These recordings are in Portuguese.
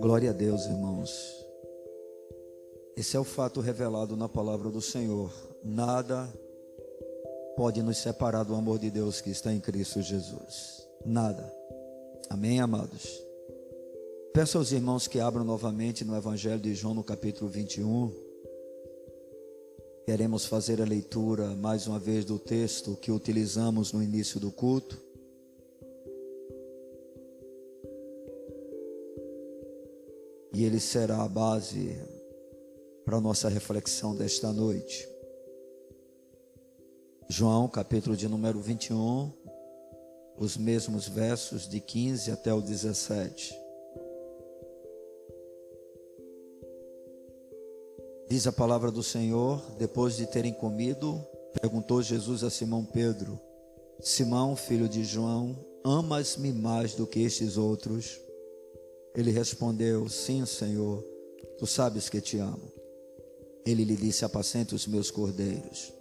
Glória a Deus, irmãos. Esse é o fato revelado na palavra do Senhor. Nada pode nos separar do amor de Deus que está em Cristo Jesus. Nada. Amém, amados? Peço aos irmãos que abram novamente no Evangelho de João, no capítulo 21. Queremos fazer a leitura mais uma vez do texto que utilizamos no início do culto. Ele será a base para a nossa reflexão desta noite. João, capítulo de número 21, os mesmos versos de 15 até o 17. Diz a palavra do Senhor: depois de terem comido, perguntou Jesus a Simão Pedro: Simão, filho de João, amas-me mais do que estes outros? Ele respondeu: Sim, Senhor, tu sabes que te amo. Ele lhe disse: Apacenta os meus cordeiros.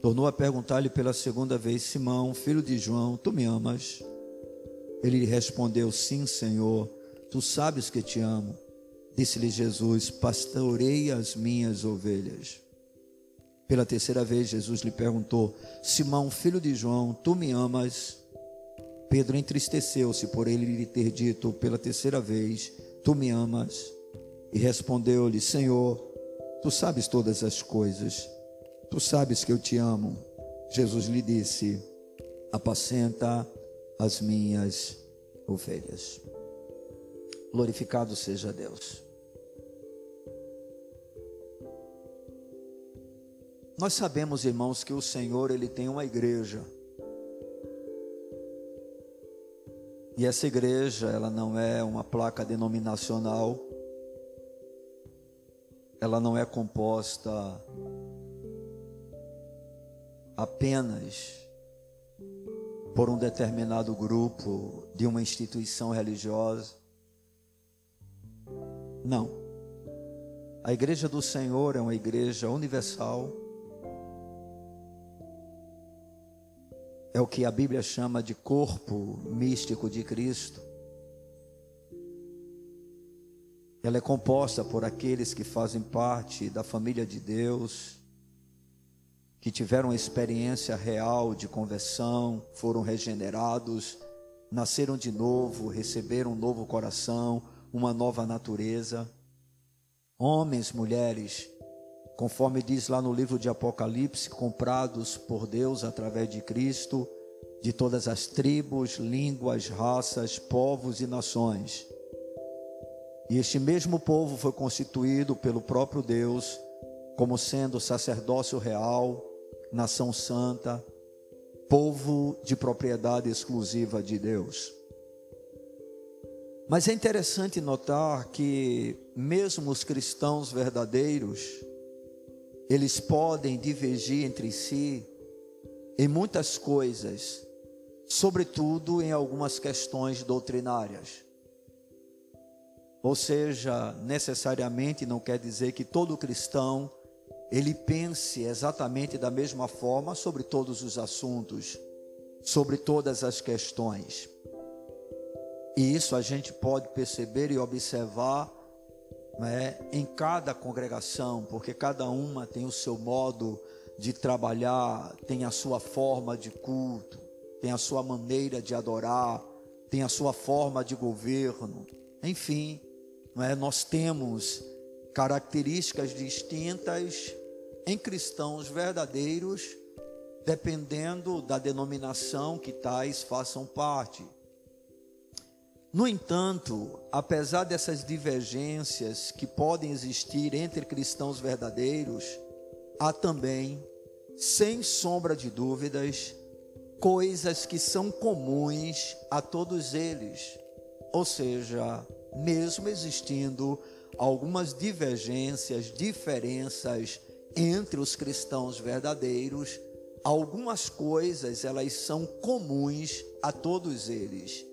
Tornou a perguntar-lhe pela segunda vez: Simão, filho de João, tu me amas? Ele lhe respondeu: Sim, Senhor, tu sabes que te amo. Disse-lhe Jesus: Pastorei as minhas ovelhas. Pela terceira vez, Jesus lhe perguntou: Simão, filho de João, tu me amas? Pedro entristeceu-se por ele lhe ter dito pela terceira vez: Tu me amas? E respondeu-lhe: Senhor, tu sabes todas as coisas, tu sabes que eu te amo. Jesus lhe disse: Apacenta as minhas ovelhas. Glorificado seja Deus. Nós sabemos, irmãos, que o Senhor ele tem uma igreja. E essa igreja, ela não é uma placa denominacional, ela não é composta apenas por um determinado grupo de uma instituição religiosa. Não. A igreja do Senhor é uma igreja universal é o que a Bíblia chama de corpo místico de Cristo. Ela é composta por aqueles que fazem parte da família de Deus, que tiveram uma experiência real de conversão, foram regenerados, nasceram de novo, receberam um novo coração, uma nova natureza. Homens, mulheres, conforme diz lá no livro de Apocalipse, comprados por Deus através de Cristo, de todas as tribos, línguas, raças, povos e nações. E este mesmo povo foi constituído pelo próprio Deus como sendo sacerdócio real, nação santa, povo de propriedade exclusiva de Deus. Mas é interessante notar que, mesmo os cristãos verdadeiros, eles podem divergir entre si em muitas coisas, sobretudo em algumas questões doutrinárias. Ou seja, necessariamente não quer dizer que todo cristão ele pense exatamente da mesma forma sobre todos os assuntos, sobre todas as questões. E isso a gente pode perceber e observar né, em cada congregação, porque cada uma tem o seu modo de trabalhar, tem a sua forma de culto, tem a sua maneira de adorar, tem a sua forma de governo, enfim, é? nós temos características distintas em cristãos verdadeiros, dependendo da denominação que tais façam parte. No entanto, apesar dessas divergências que podem existir entre cristãos verdadeiros, há também, sem sombra de dúvidas, coisas que são comuns a todos eles. Ou seja, mesmo existindo algumas divergências, diferenças entre os cristãos verdadeiros, algumas coisas elas são comuns a todos eles.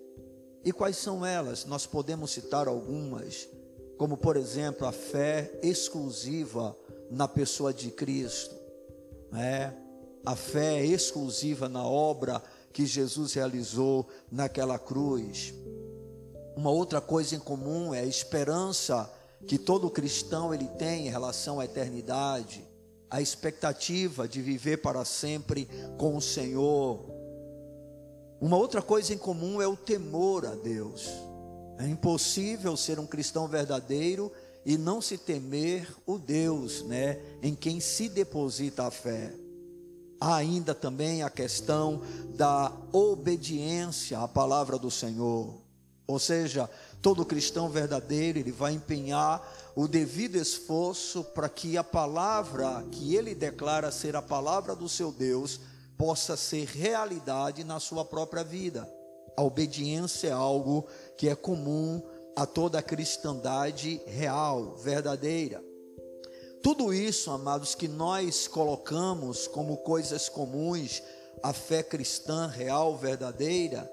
E quais são elas? Nós podemos citar algumas, como por exemplo a fé exclusiva na pessoa de Cristo, né? a fé exclusiva na obra que Jesus realizou naquela cruz. Uma outra coisa em comum é a esperança que todo cristão ele tem em relação à eternidade, a expectativa de viver para sempre com o Senhor. Uma outra coisa em comum é o temor a Deus. É impossível ser um cristão verdadeiro e não se temer o Deus, né, em quem se deposita a fé. Há ainda também a questão da obediência à palavra do Senhor. Ou seja, todo cristão verdadeiro, ele vai empenhar o devido esforço para que a palavra que ele declara ser a palavra do seu Deus possa ser realidade na sua própria vida. A obediência é algo que é comum a toda a cristandade real, verdadeira. Tudo isso, amados, que nós colocamos como coisas comuns, a fé cristã real, verdadeira,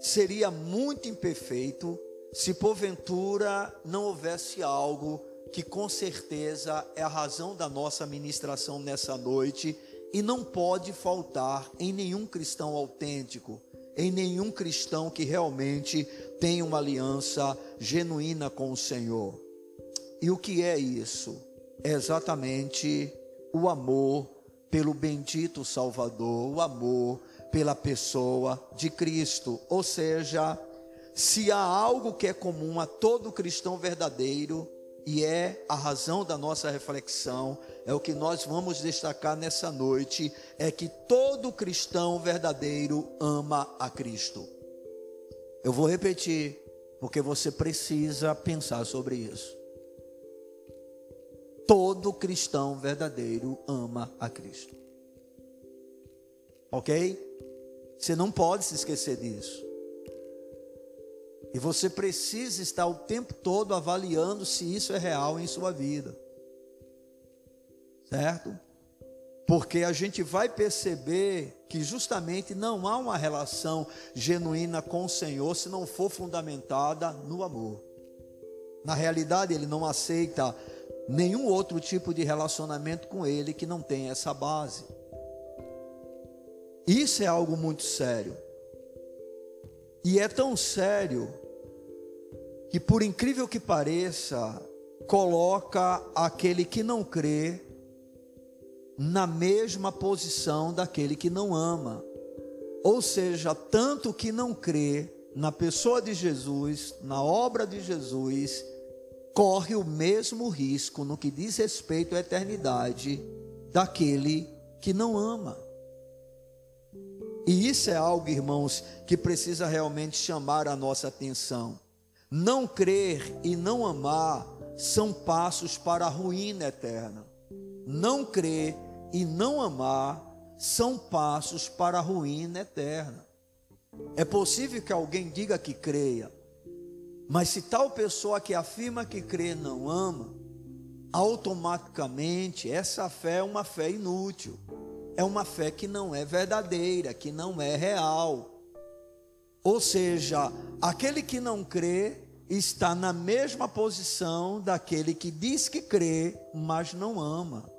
seria muito imperfeito se porventura não houvesse algo que com certeza é a razão da nossa ministração nessa noite e não pode faltar em nenhum cristão autêntico, em nenhum cristão que realmente tem uma aliança genuína com o Senhor. E o que é isso? É exatamente o amor pelo bendito Salvador, o amor pela pessoa de Cristo. Ou seja, se há algo que é comum a todo cristão verdadeiro, e é a razão da nossa reflexão, é o que nós vamos destacar nessa noite, é que todo cristão verdadeiro ama a Cristo. Eu vou repetir, porque você precisa pensar sobre isso. Todo cristão verdadeiro ama a Cristo. Ok? Você não pode se esquecer disso. E você precisa estar o tempo todo avaliando se isso é real em sua vida. Certo? Porque a gente vai perceber que justamente não há uma relação genuína com o Senhor se não for fundamentada no amor. Na realidade, ele não aceita nenhum outro tipo de relacionamento com ele que não tenha essa base. Isso é algo muito sério. E é tão sério que, por incrível que pareça, coloca aquele que não crê na mesma posição daquele que não ama. Ou seja, tanto que não crê na pessoa de Jesus, na obra de Jesus, corre o mesmo risco no que diz respeito à eternidade daquele que não ama. E isso é algo, irmãos, que precisa realmente chamar a nossa atenção. Não crer e não amar são passos para a ruína eterna. Não crer e não amar são passos para a ruína eterna. É possível que alguém diga que creia, mas se tal pessoa que afirma que crê não ama, automaticamente essa fé é uma fé inútil, é uma fé que não é verdadeira, que não é real. Ou seja, aquele que não crê está na mesma posição daquele que diz que crê, mas não ama.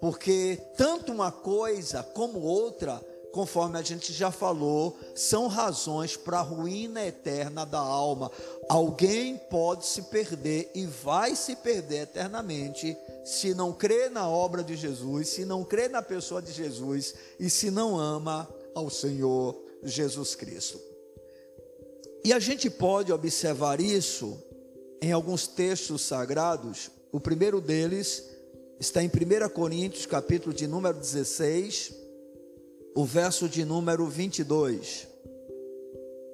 Porque tanto uma coisa como outra, conforme a gente já falou, são razões para a ruína eterna da alma. Alguém pode se perder e vai se perder eternamente se não crê na obra de Jesus, se não crê na pessoa de Jesus e se não ama ao Senhor Jesus Cristo. E a gente pode observar isso em alguns textos sagrados. O primeiro deles está em 1 Coríntios, capítulo de número 16, o verso de número 22.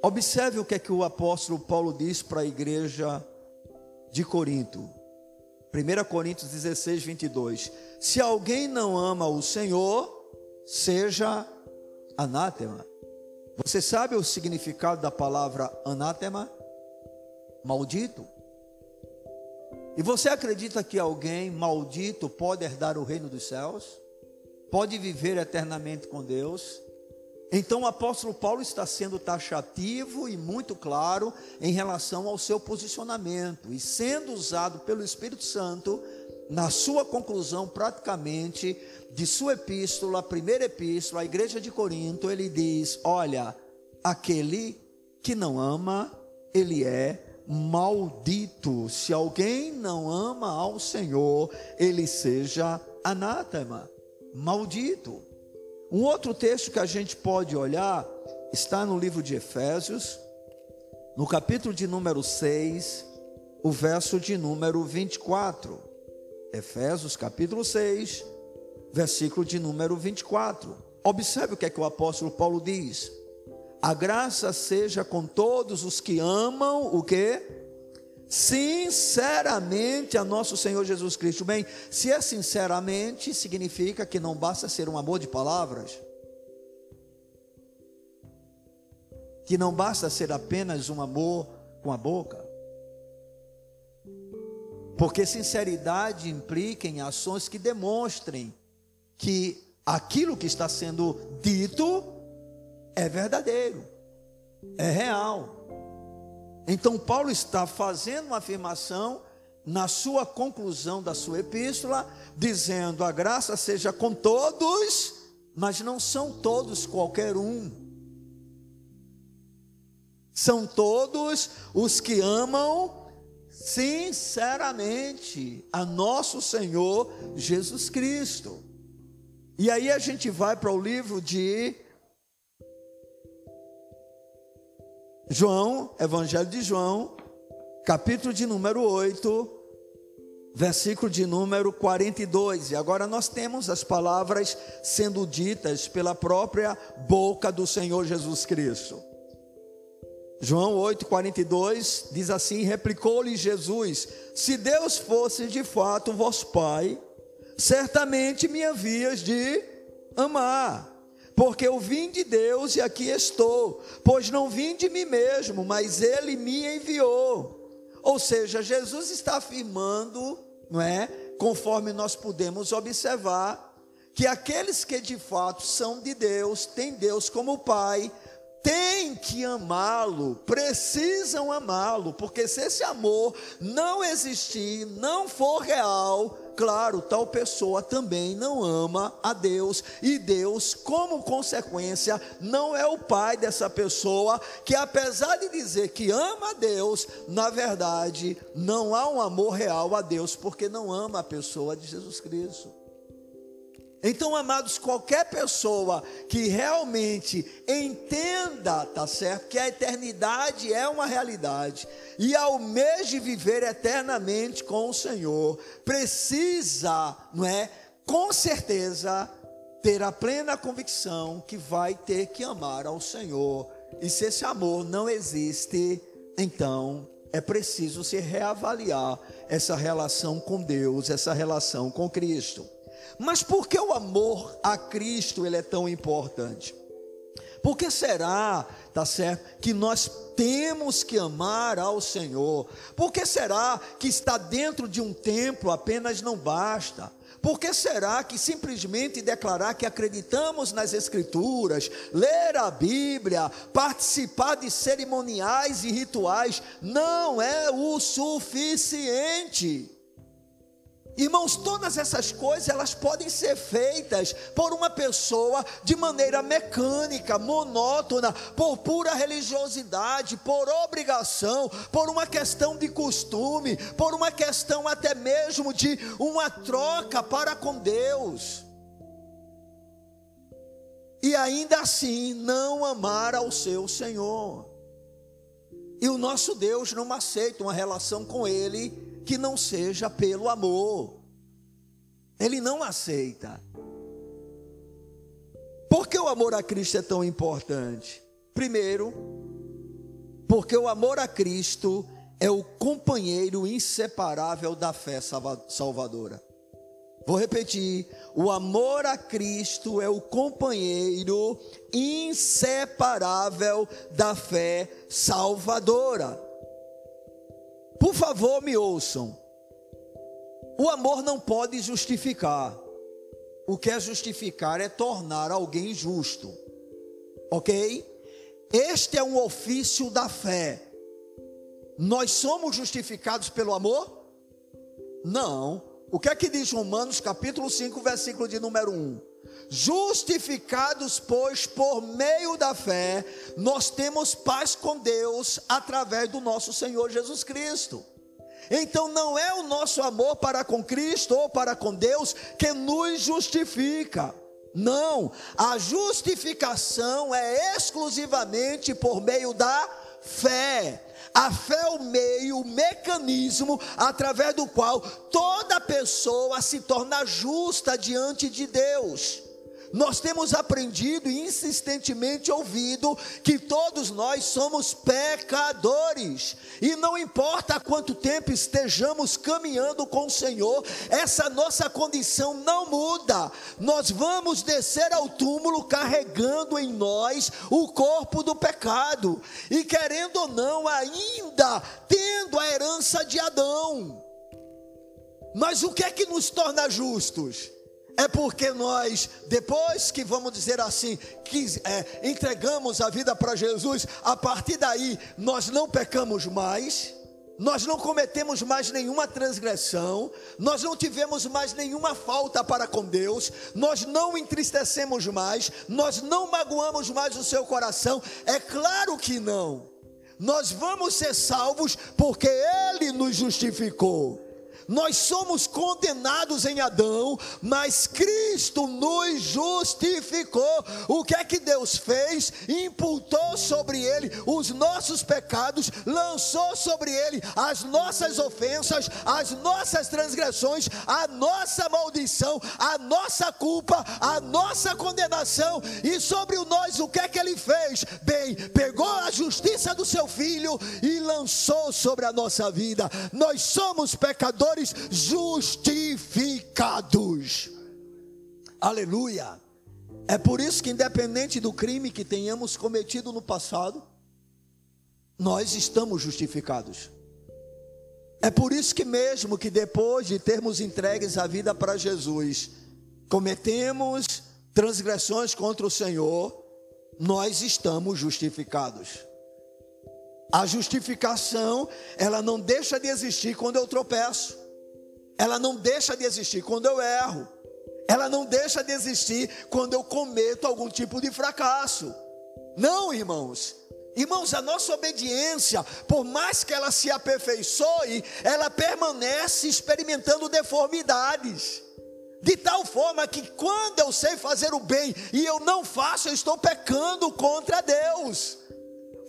Observe o que é que o apóstolo Paulo diz para a igreja de Corinto. 1 Coríntios 16, 22. Se alguém não ama o Senhor, seja anátema. Você sabe o significado da palavra anátema? Maldito. E você acredita que alguém maldito pode herdar o reino dos céus? Pode viver eternamente com Deus? Então o apóstolo Paulo está sendo taxativo e muito claro em relação ao seu posicionamento e sendo usado pelo Espírito Santo na sua conclusão, praticamente, de sua epístola, a primeira epístola, à igreja de Corinto, ele diz: Olha, aquele que não ama, ele é maldito. Se alguém não ama ao Senhor, ele seja anátema, maldito. Um outro texto que a gente pode olhar está no livro de Efésios, no capítulo de número 6, o verso de número 24. Efésios, capítulo 6, versículo de número 24. Observe o que é que o apóstolo Paulo diz. A graça seja com todos os que amam o que? Sinceramente a nosso Senhor Jesus Cristo. Bem, se é sinceramente, significa que não basta ser um amor de palavras. Que não basta ser apenas um amor com a boca. Porque sinceridade implica em ações que demonstrem que aquilo que está sendo dito é verdadeiro, é real. Então, Paulo está fazendo uma afirmação na sua conclusão da sua epístola, dizendo: a graça seja com todos, mas não são todos qualquer um. São todos os que amam sinceramente a nosso Senhor Jesus Cristo. E aí a gente vai para o livro de João, Evangelho de João, capítulo de número 8, versículo de número 42. E agora nós temos as palavras sendo ditas pela própria boca do Senhor Jesus Cristo. João 8, 42 diz assim: Replicou-lhe Jesus: Se Deus fosse de fato vosso Pai, certamente me havias de amar porque eu vim de Deus e aqui estou, pois não vim de mim mesmo, mas Ele me enviou. Ou seja, Jesus está afirmando, não é? Conforme nós podemos observar, que aqueles que de fato são de Deus, têm Deus como Pai, têm que amá-lo, precisam amá-lo, porque se esse amor não existir, não for real, claro, tal pessoa também não ama a Deus, e Deus, como consequência, não é o pai dessa pessoa, que apesar de dizer que ama a Deus, na verdade, não há um amor real a Deus, porque não ama a pessoa de Jesus Cristo. Então, amados, qualquer pessoa que realmente entenda, tá certo, que a eternidade é uma realidade e almeje viver eternamente com o Senhor, precisa, não é? Com certeza ter a plena convicção que vai ter que amar ao Senhor. E se esse amor não existe, então é preciso se reavaliar essa relação com Deus, essa relação com Cristo. Mas por que o amor a Cristo ele é tão importante? Por que será, tá certo, que nós temos que amar ao Senhor? Por que será que estar dentro de um templo apenas não basta? Por que será que simplesmente declarar que acreditamos nas Escrituras, ler a Bíblia, participar de cerimoniais e rituais não é o suficiente? Irmãos, todas essas coisas elas podem ser feitas por uma pessoa de maneira mecânica, monótona, por pura religiosidade, por obrigação, por uma questão de costume, por uma questão até mesmo de uma troca para com Deus. E ainda assim não amar ao seu Senhor. E o nosso Deus não aceita uma relação com Ele que não seja pelo amor. Ele não aceita. Por que o amor a Cristo é tão importante? Primeiro, porque o amor a Cristo é o companheiro inseparável da fé salvadora. Vou repetir: o amor a Cristo é o companheiro inseparável da fé salvadora. Por favor, me ouçam. O amor não pode justificar. O que é justificar é tornar alguém justo. Ok? Este é um ofício da fé. Nós somos justificados pelo amor? Não. O que é que diz Romanos capítulo 5, versículo de número 1? Justificados, pois, por meio da fé, nós temos paz com Deus através do nosso Senhor Jesus Cristo. Então não é o nosso amor para com Cristo ou para com Deus que nos justifica. Não, a justificação é exclusivamente por meio da fé. A fé é o meio, o mecanismo através do qual toda pessoa se torna justa diante de Deus. Nós temos aprendido e insistentemente ouvido que todos nós somos pecadores, e não importa quanto tempo estejamos caminhando com o Senhor, essa nossa condição não muda. Nós vamos descer ao túmulo carregando em nós o corpo do pecado, e querendo ou não, ainda tendo a herança de Adão. Mas o que é que nos torna justos? É porque nós, depois que vamos dizer assim, que é, entregamos a vida para Jesus, a partir daí nós não pecamos mais, nós não cometemos mais nenhuma transgressão, nós não tivemos mais nenhuma falta para com Deus, nós não entristecemos mais, nós não magoamos mais o seu coração. É claro que não. Nós vamos ser salvos porque Ele nos justificou. Nós somos condenados em Adão, mas Cristo nos justificou. O que é que Deus fez? Imputou sobre ele os nossos pecados, lançou sobre ele as nossas ofensas, as nossas transgressões, a nossa maldição, a nossa culpa, a nossa condenação. E sobre nós, o que é que ele fez? Bem, pegou a justiça do seu filho e lançou sobre a nossa vida. Nós somos pecadores justificados. Aleluia. É por isso que, independente do crime que tenhamos cometido no passado, nós estamos justificados. É por isso que, mesmo que depois de termos entregues a vida para Jesus, cometemos transgressões contra o Senhor, nós estamos justificados. A justificação, ela não deixa de existir quando eu tropeço ela não deixa de existir quando eu erro, ela não deixa de existir quando eu cometo algum tipo de fracasso. Não, irmãos. Irmãos, a nossa obediência, por mais que ela se aperfeiçoe, ela permanece experimentando deformidades. De tal forma que quando eu sei fazer o bem e eu não faço, eu estou pecando contra Deus.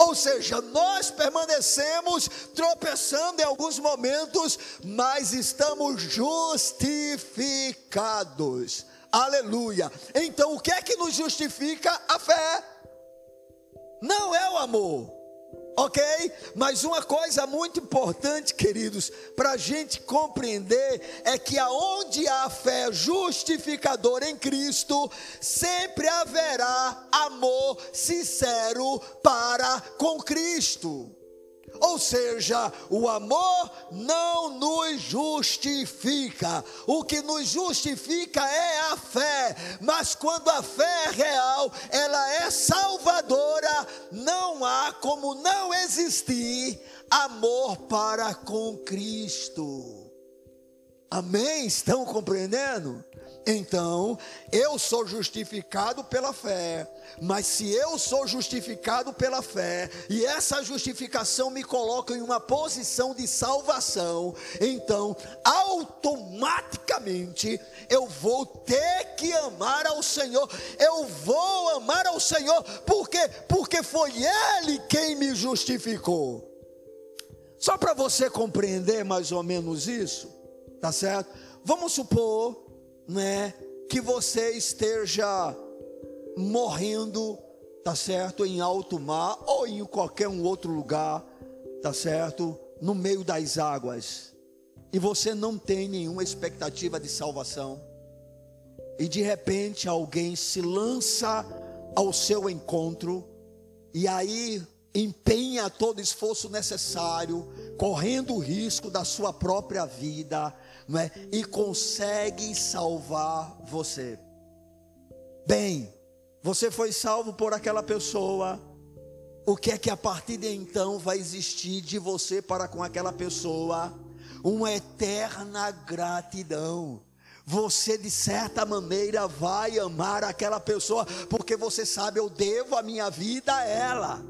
Ou seja, nós permanecemos tropeçando em alguns momentos, mas estamos justificados. Aleluia. Então, o que é que nos justifica a fé? Não é o amor Ok? Mas uma coisa muito importante, queridos, para a gente compreender é que aonde há fé justificadora em Cristo, sempre haverá amor sincero para com Cristo. Ou seja, o amor não nos justifica. O que nos justifica é a fé. Mas quando a fé é real, ela é salvadora, não há como não existir amor para com Cristo. Amém? Estão compreendendo? Então, eu sou justificado pela fé, mas se eu sou justificado pela fé, e essa justificação me coloca em uma posição de salvação, então, automaticamente, eu vou ter que amar ao Senhor, eu vou amar ao Senhor, por quê? Porque foi Ele quem me justificou. Só para você compreender mais ou menos isso, tá certo? Vamos supor né, que você esteja morrendo, tá certo, em alto mar ou em qualquer um outro lugar, tá certo, no meio das águas. E você não tem nenhuma expectativa de salvação. E de repente alguém se lança ao seu encontro e aí empenha todo o esforço necessário, correndo o risco da sua própria vida, não é? E consegue salvar você. Bem, você foi salvo por aquela pessoa. O que é que a partir de então vai existir de você para com aquela pessoa? uma eterna gratidão. Você, de certa maneira, vai amar aquela pessoa, porque você sabe, eu devo a minha vida a ela.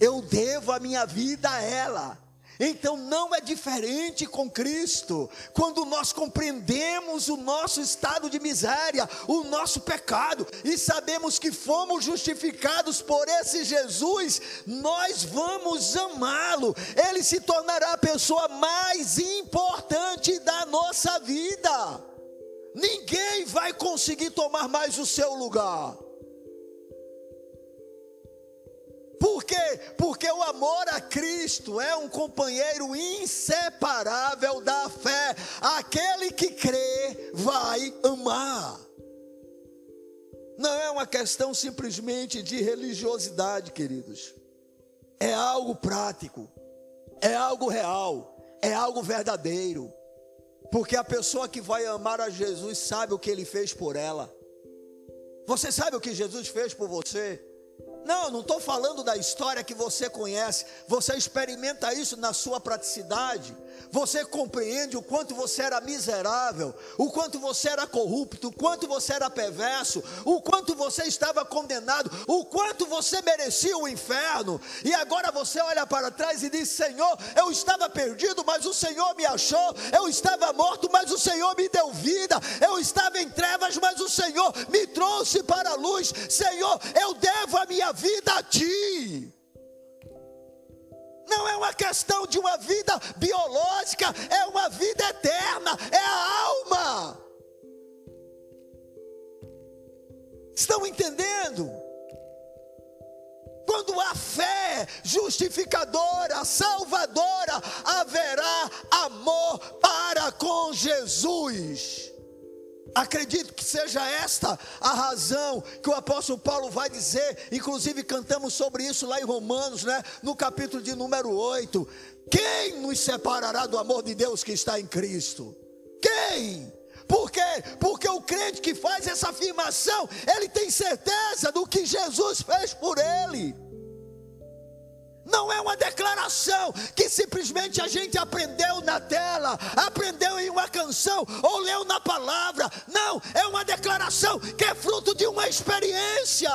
Eu devo a minha vida a ela. Então não é diferente com Cristo. Quando nós compreendemos o nosso estado de miséria, o nosso pecado, e sabemos que fomos justificados por esse Jesus, nós vamos amá-lo. Ele se tornará a pessoa mais importante da nossa vida. Ninguém vai conseguir tomar mais o seu lugar. Por quê? Porque o amor a Cristo é um companheiro inseparável da fé. Aquele que crê vai amar. Não é uma questão simplesmente de religiosidade, queridos. É algo prático, é algo real, é algo verdadeiro. Porque a pessoa que vai amar a Jesus sabe o que ele fez por ela. Você sabe o que Jesus fez por você? Não, não estou falando da história que você conhece. Você experimenta isso na sua praticidade. Você compreende o quanto você era miserável, o quanto você era corrupto, o quanto você era perverso, o quanto você estava condenado, o quanto você merecia o inferno. E agora você olha para trás e diz: Senhor, eu estava perdido, mas o Senhor me achou. Eu estava morto, mas o Senhor me deu vida. Eu estava em trevas, mas o Senhor me trouxe para a luz. Senhor, eu devo a minha vida a Ti. Não é uma questão de uma vida biológica, é uma vida eterna, é a alma. Estão entendendo? Quando há fé justificadora, salvadora, haverá amor para com Jesus. Acredito que seja esta a razão que o apóstolo Paulo vai dizer, inclusive cantamos sobre isso lá em Romanos, né? No capítulo de número 8. Quem nos separará do amor de Deus que está em Cristo? Quem? Por quê? Porque o crente que faz essa afirmação, ele tem certeza do que Jesus fez por ele. Não é uma declaração que simplesmente a gente aprendeu na tela, aprendeu em uma canção ou leu na palavra. Não, é uma declaração que é fruto de uma experiência.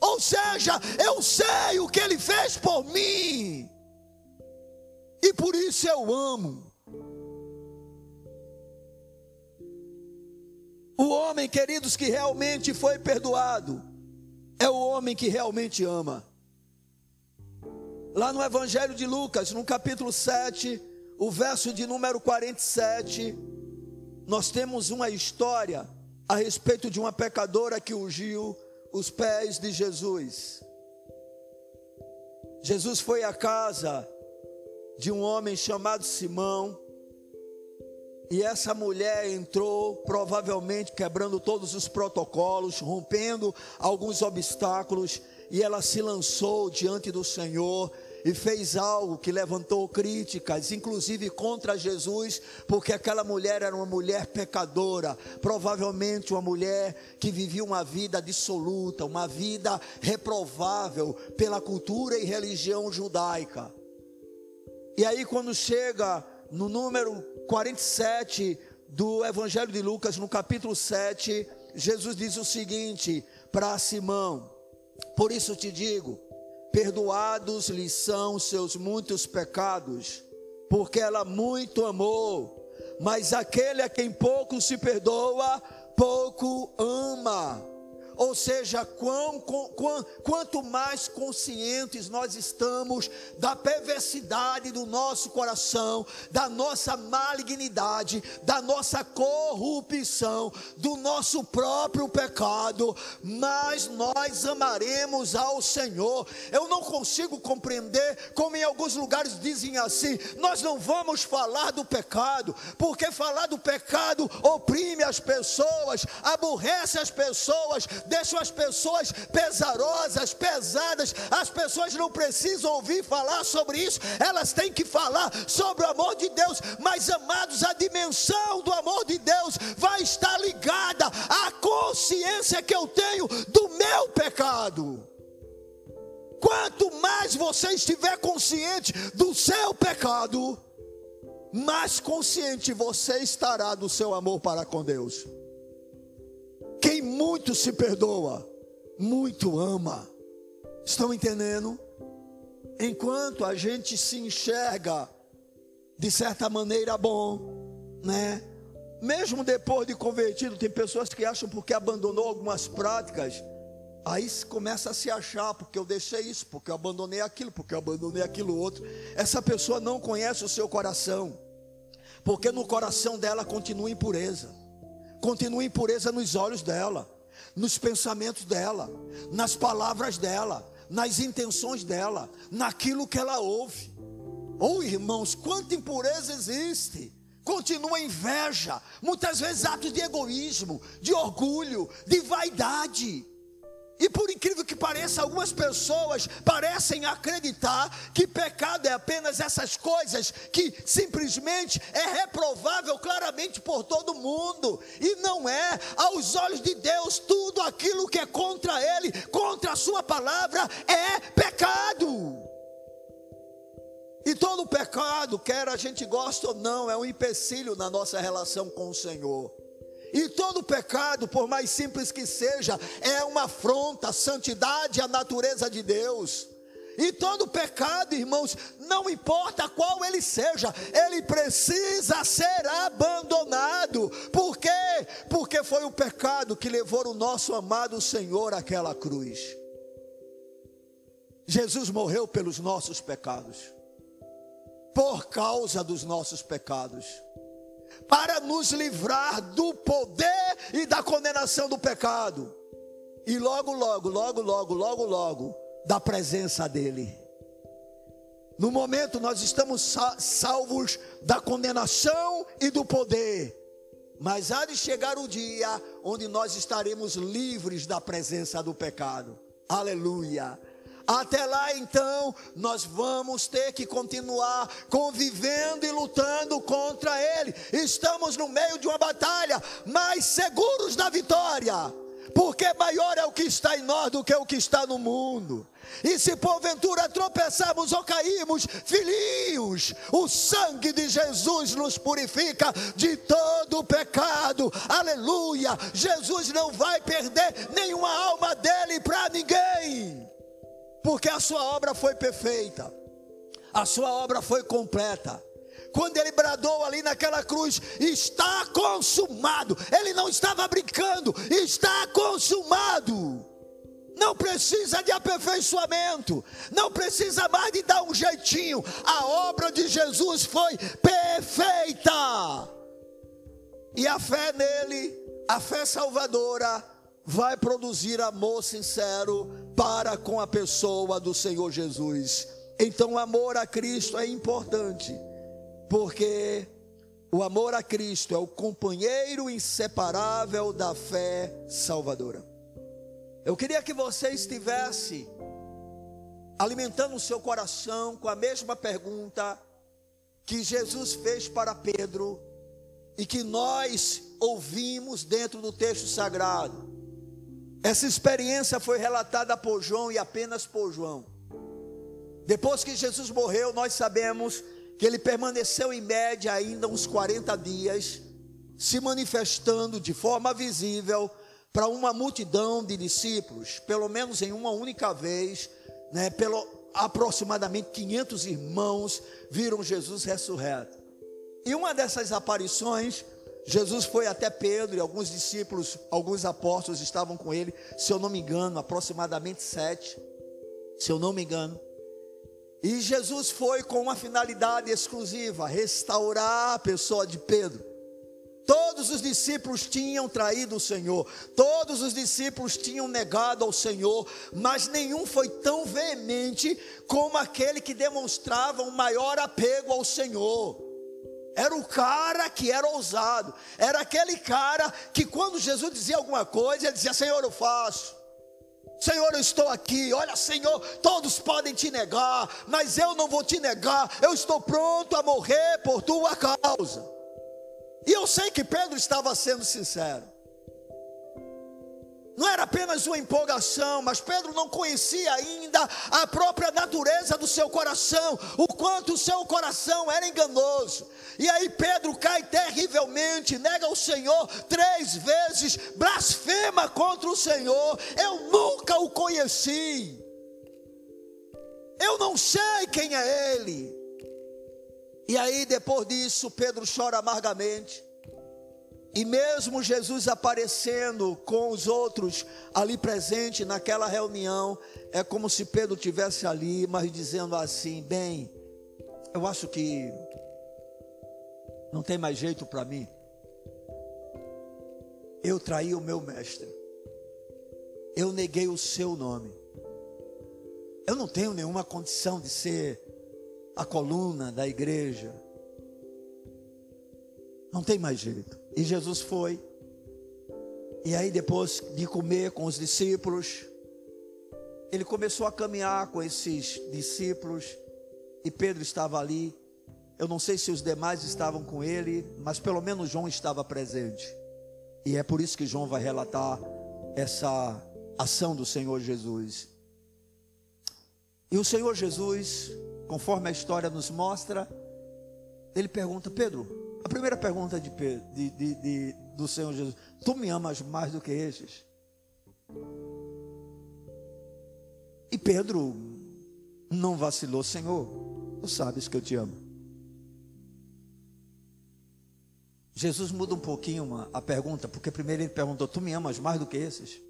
Ou seja, eu sei o que ele fez por mim. E por isso eu amo. O homem, queridos, que realmente foi perdoado, é o homem que realmente ama. Lá no Evangelho de Lucas, no capítulo 7, o verso de número 47, nós temos uma história a respeito de uma pecadora que ungiu os pés de Jesus. Jesus foi à casa de um homem chamado Simão, e essa mulher entrou, provavelmente quebrando todos os protocolos, rompendo alguns obstáculos, e ela se lançou diante do Senhor e fez algo que levantou críticas, inclusive contra Jesus, porque aquela mulher era uma mulher pecadora, provavelmente uma mulher que vivia uma vida dissoluta, uma vida reprovável pela cultura e religião judaica. E aí, quando chega no número 47 do Evangelho de Lucas, no capítulo 7, Jesus diz o seguinte para Simão: Por isso te digo, perdoados lhe são seus muitos pecados, porque ela muito amou. Mas aquele a quem pouco se perdoa, pouco ama. Ou seja, quão, quão, quanto mais conscientes nós estamos da perversidade do nosso coração, da nossa malignidade, da nossa corrupção, do nosso próprio pecado, mais nós amaremos ao Senhor. Eu não consigo compreender como em alguns lugares dizem assim: nós não vamos falar do pecado, porque falar do pecado oprime as pessoas, aborrece as pessoas deixam as pessoas pesarosas, pesadas. As pessoas não precisam ouvir falar sobre isso, elas têm que falar sobre o amor de Deus. Mas, amados, a dimensão do amor de Deus vai estar ligada à consciência que eu tenho do meu pecado. Quanto mais você estiver consciente do seu pecado, mais consciente você estará do seu amor para com Deus. Quem muito se perdoa, muito ama. Estão entendendo? Enquanto a gente se enxerga de certa maneira bom, né? Mesmo depois de convertido, tem pessoas que acham porque abandonou algumas práticas, aí começa a se achar porque eu deixei isso, porque eu abandonei aquilo, porque eu abandonei aquilo outro. Essa pessoa não conhece o seu coração, porque no coração dela continua impureza, continua impureza nos olhos dela, nos pensamentos dela, nas palavras dela, nas intenções dela, naquilo que ela ouve. Ou oh, irmãos, quanta impureza existe continua inveja, muitas vezes atos de egoísmo, de orgulho, de vaidade. E por incrível que pareça, algumas pessoas parecem acreditar que pecado é apenas essas coisas que simplesmente é reprovável claramente por todo mundo. E não é, aos olhos de Deus, tudo aquilo que é contra Ele, contra a Sua palavra, é pecado. E todo pecado, quer a gente goste ou não, é um empecilho na nossa relação com o Senhor. E todo pecado, por mais simples que seja, é uma afronta à santidade, à natureza de Deus. E todo pecado, irmãos, não importa qual ele seja, ele precisa ser abandonado. Por quê? Porque foi o pecado que levou o nosso amado Senhor àquela cruz. Jesus morreu pelos nossos pecados por causa dos nossos pecados, para nos livrar do poder e da condenação do pecado, e logo, logo, logo, logo, logo, logo, da presença dEle. No momento nós estamos salvos da condenação e do poder, mas há de chegar o dia onde nós estaremos livres da presença do pecado. Aleluia. Até lá então, nós vamos ter que continuar convivendo e lutando contra ele. Estamos no meio de uma batalha, mas seguros da vitória, porque maior é o que está em nós do que o que está no mundo. E se porventura tropeçarmos ou cairmos, filhinhos, o sangue de Jesus nos purifica de todo pecado. Aleluia! Jesus não vai perder nenhuma alma dele para ninguém porque a sua obra foi perfeita, a sua obra foi completa. Quando ele bradou ali naquela cruz, está consumado. Ele não estava brincando, está consumado. Não precisa de aperfeiçoamento, não precisa mais de dar um jeitinho. A obra de Jesus foi perfeita. E a fé nele, a fé salvadora, vai produzir amor sincero para com a pessoa do Senhor Jesus. Então, o amor a Cristo é importante, porque o amor a Cristo é o companheiro inseparável da fé salvadora. Eu queria que você estivesse alimentando o seu coração com a mesma pergunta que Jesus fez para Pedro e que nós ouvimos dentro do texto sagrado. Essa experiência foi relatada por João e apenas por João. Depois que Jesus morreu, nós sabemos que ele permaneceu em média ainda uns 40 dias, se manifestando de forma visível para uma multidão de discípulos, pelo menos em uma única vez, né, pelo aproximadamente 500 irmãos viram Jesus ressurreto. E uma dessas aparições Jesus foi até Pedro e alguns discípulos, alguns apóstolos estavam com ele, se eu não me engano, aproximadamente sete, se eu não me engano. E Jesus foi com uma finalidade exclusiva: restaurar a pessoa de Pedro. Todos os discípulos tinham traído o Senhor, todos os discípulos tinham negado ao Senhor, mas nenhum foi tão veemente como aquele que demonstrava um maior apego ao Senhor. Era o cara que era ousado. Era aquele cara que quando Jesus dizia alguma coisa, ele dizia: Senhor, eu faço. Senhor, eu estou aqui. Olha, Senhor, todos podem te negar, mas eu não vou te negar. Eu estou pronto a morrer por tua causa. E eu sei que Pedro estava sendo sincero. Não era apenas uma empolgação, mas Pedro não conhecia ainda a própria natureza do seu coração, o quanto o seu coração era enganoso. E aí Pedro cai terrivelmente, nega o Senhor três vezes, blasfema contra o Senhor. Eu nunca o conheci. Eu não sei quem é ele. E aí depois disso, Pedro chora amargamente. E mesmo Jesus aparecendo com os outros ali presente naquela reunião, é como se Pedro tivesse ali, mas dizendo assim: bem, eu acho que não tem mais jeito para mim. Eu traí o meu mestre. Eu neguei o seu nome. Eu não tenho nenhuma condição de ser a coluna da igreja. Não tem mais jeito. E Jesus foi. E aí, depois de comer com os discípulos, ele começou a caminhar com esses discípulos. E Pedro estava ali. Eu não sei se os demais estavam com ele, mas pelo menos João estava presente. E é por isso que João vai relatar essa ação do Senhor Jesus. E o Senhor Jesus, conforme a história nos mostra, ele pergunta: Pedro, a primeira pergunta de, de, de, de, do Senhor Jesus: Tu me amas mais do que estes? E Pedro não vacilou, Senhor, tu sabes que eu te amo. Jesus muda um pouquinho a pergunta, porque primeiro ele perguntou: Tu me amas mais do que esses?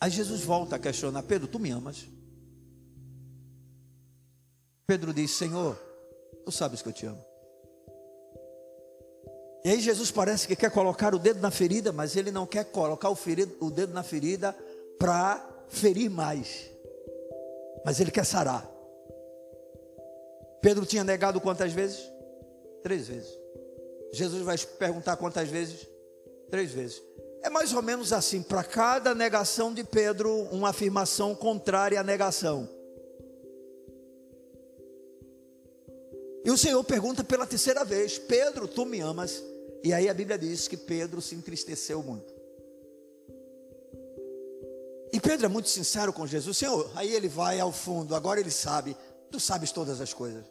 Aí Jesus volta a questionar: Pedro, tu me amas? Pedro diz: Senhor, tu sabes que eu te amo. E aí Jesus parece que quer colocar o dedo na ferida, mas ele não quer colocar o, ferido, o dedo na ferida para ferir mais. Mas ele quer sarar. Pedro tinha negado quantas vezes? Três vezes. Jesus vai perguntar quantas vezes? Três vezes. É mais ou menos assim: para cada negação de Pedro, uma afirmação contrária à negação. E o Senhor pergunta pela terceira vez: Pedro, tu me amas? E aí a Bíblia diz que Pedro se entristeceu muito. E Pedro é muito sincero com Jesus, Senhor. Aí ele vai ao fundo, agora ele sabe, tu sabes todas as coisas.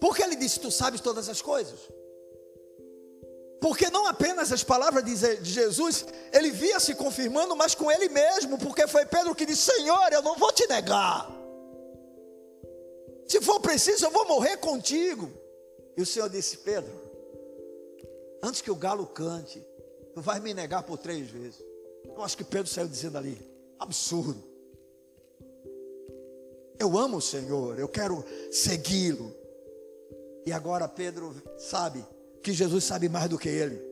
Por que ele disse, tu sabes todas as coisas? Porque não apenas as palavras de Jesus, ele via se confirmando, mas com ele mesmo, porque foi Pedro que disse: Senhor, eu não vou te negar. Se for preciso, eu vou morrer contigo. E o Senhor disse: Pedro, antes que o galo cante, tu vais me negar por três vezes. Eu acho que Pedro saiu dizendo ali: absurdo. Eu amo o Senhor, eu quero segui-lo. E agora Pedro sabe que Jesus sabe mais do que ele.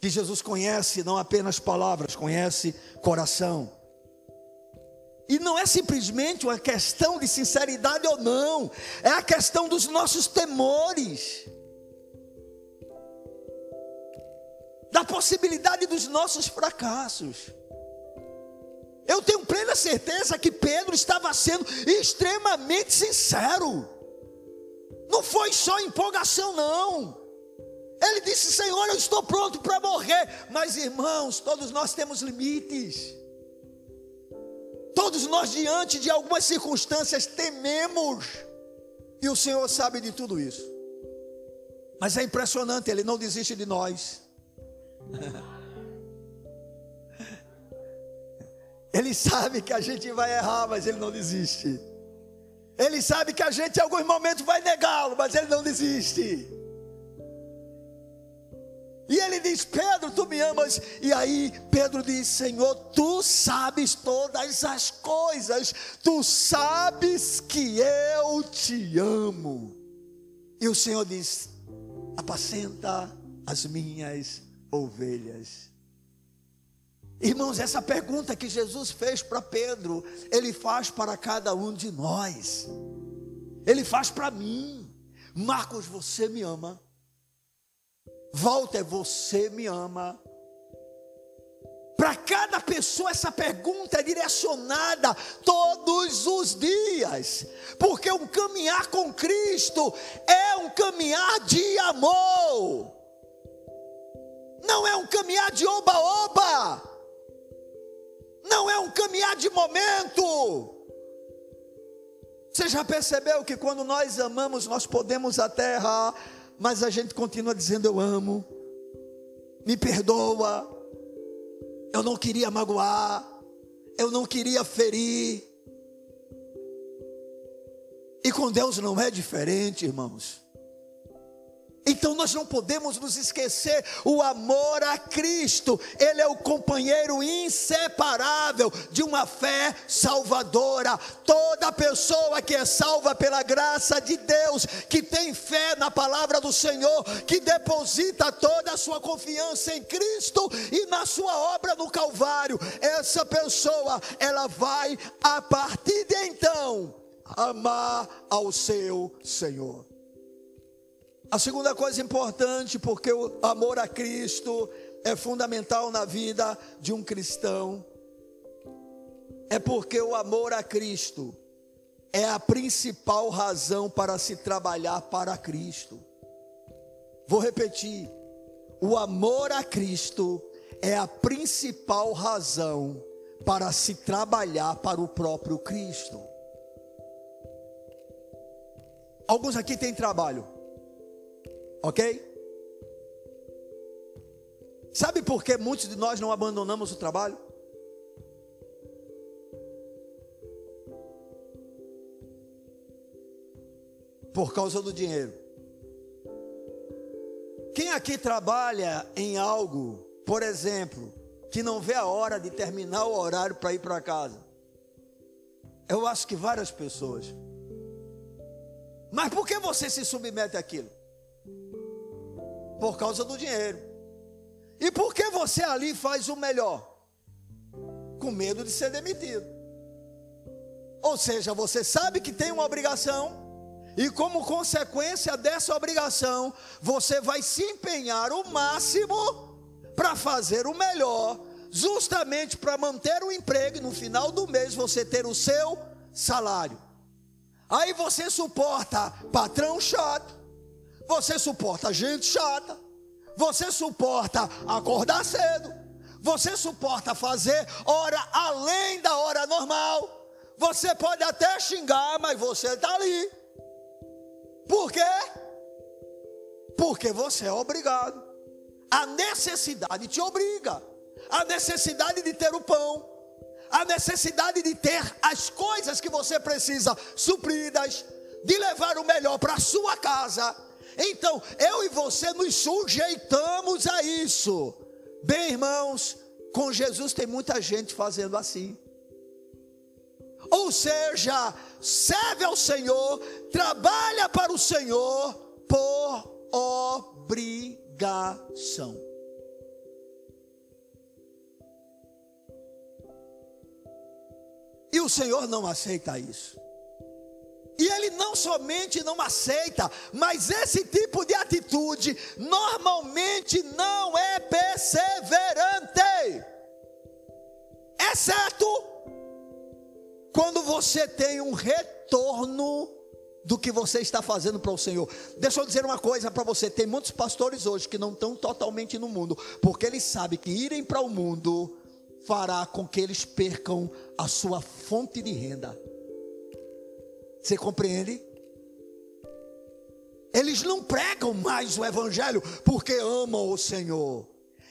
Que Jesus conhece não apenas palavras, conhece coração. E não é simplesmente uma questão de sinceridade ou não, é a questão dos nossos temores, da possibilidade dos nossos fracassos. Eu tenho plena certeza que Pedro estava sendo extremamente sincero, não foi só empolgação, não. Ele disse: Senhor, eu estou pronto para morrer, mas irmãos, todos nós temos limites. Todos nós, diante de algumas circunstâncias, tememos, e o Senhor sabe de tudo isso. Mas é impressionante, Ele não desiste de nós. Ele sabe que a gente vai errar, mas Ele não desiste. Ele sabe que a gente em alguns momentos vai negá-lo, mas Ele não desiste. E ele diz: Pedro, tu me amas. E aí Pedro diz: Senhor, tu sabes todas as coisas, tu sabes que eu te amo. E o Senhor diz: Apacenta as minhas ovelhas. Irmãos, essa pergunta que Jesus fez para Pedro, ele faz para cada um de nós. Ele faz para mim. Marcos, você me ama? Walter, você me ama? Para cada pessoa, essa pergunta é direcionada todos os dias, porque um caminhar com Cristo é um caminhar de amor. Não é um caminhar de oba-oba. Não é um caminhar de momento. Você já percebeu que quando nós amamos, nós podemos até errar, mas a gente continua dizendo: Eu amo, me perdoa, eu não queria magoar, eu não queria ferir. E com Deus não é diferente, irmãos. Então nós não podemos nos esquecer o amor a Cristo. Ele é o companheiro inseparável de uma fé salvadora. Toda pessoa que é salva pela graça de Deus, que tem fé na palavra do Senhor, que deposita toda a sua confiança em Cristo e na sua obra no Calvário, essa pessoa, ela vai a partir de então amar ao seu Senhor. A segunda coisa importante, porque o amor a Cristo é fundamental na vida de um cristão, é porque o amor a Cristo é a principal razão para se trabalhar para Cristo. Vou repetir: o amor a Cristo é a principal razão para se trabalhar para o próprio Cristo. Alguns aqui têm trabalho. Ok? Sabe por que muitos de nós não abandonamos o trabalho? Por causa do dinheiro. Quem aqui trabalha em algo, por exemplo, que não vê a hora de terminar o horário para ir para casa? Eu acho que várias pessoas. Mas por que você se submete àquilo? Por causa do dinheiro. E por que você ali faz o melhor? Com medo de ser demitido. Ou seja, você sabe que tem uma obrigação, e como consequência dessa obrigação, você vai se empenhar o máximo para fazer o melhor, justamente para manter o emprego e no final do mês você ter o seu salário. Aí você suporta patrão chato, você suporta gente chata. Você suporta acordar cedo. Você suporta fazer hora além da hora normal. Você pode até xingar, mas você está ali. Por quê? Porque você é obrigado. A necessidade te obriga. A necessidade de ter o pão. A necessidade de ter as coisas que você precisa supridas. De levar o melhor para a sua casa então, eu e você nos sujeitamos a isso. Bem, irmãos, com Jesus tem muita gente fazendo assim. Ou seja, serve ao Senhor, trabalha para o Senhor por obrigação. E o Senhor não aceita isso. E ele não somente não aceita, mas esse tipo de atitude normalmente não é perseverante. Exceto quando você tem um retorno do que você está fazendo para o Senhor. Deixa eu dizer uma coisa para você: tem muitos pastores hoje que não estão totalmente no mundo, porque eles sabem que irem para o mundo fará com que eles percam a sua fonte de renda. Você compreende? Eles não pregam mais o Evangelho porque amam o Senhor.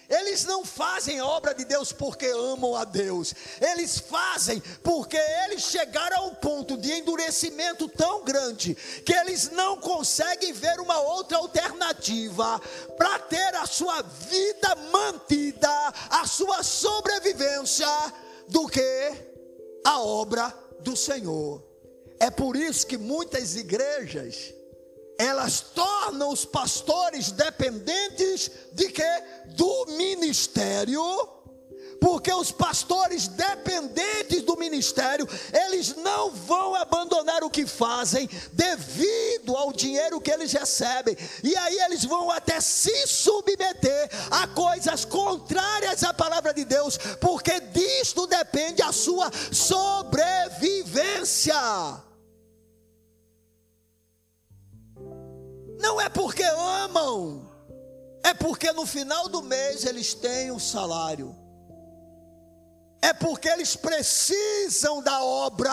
Eles não fazem a obra de Deus porque amam a Deus. Eles fazem porque eles chegaram a um ponto de endurecimento tão grande que eles não conseguem ver uma outra alternativa para ter a sua vida mantida, a sua sobrevivência, do que a obra do Senhor. É por isso que muitas igrejas elas tornam os pastores dependentes de quê? Do ministério. Porque os pastores dependentes do ministério, eles não vão abandonar o que fazem devido ao dinheiro que eles recebem. E aí eles vão até se submeter a coisas contrárias à palavra de Deus, porque disto depende a sua sobrevivência. Não é porque amam, é porque no final do mês eles têm o um salário. É porque eles precisam da obra.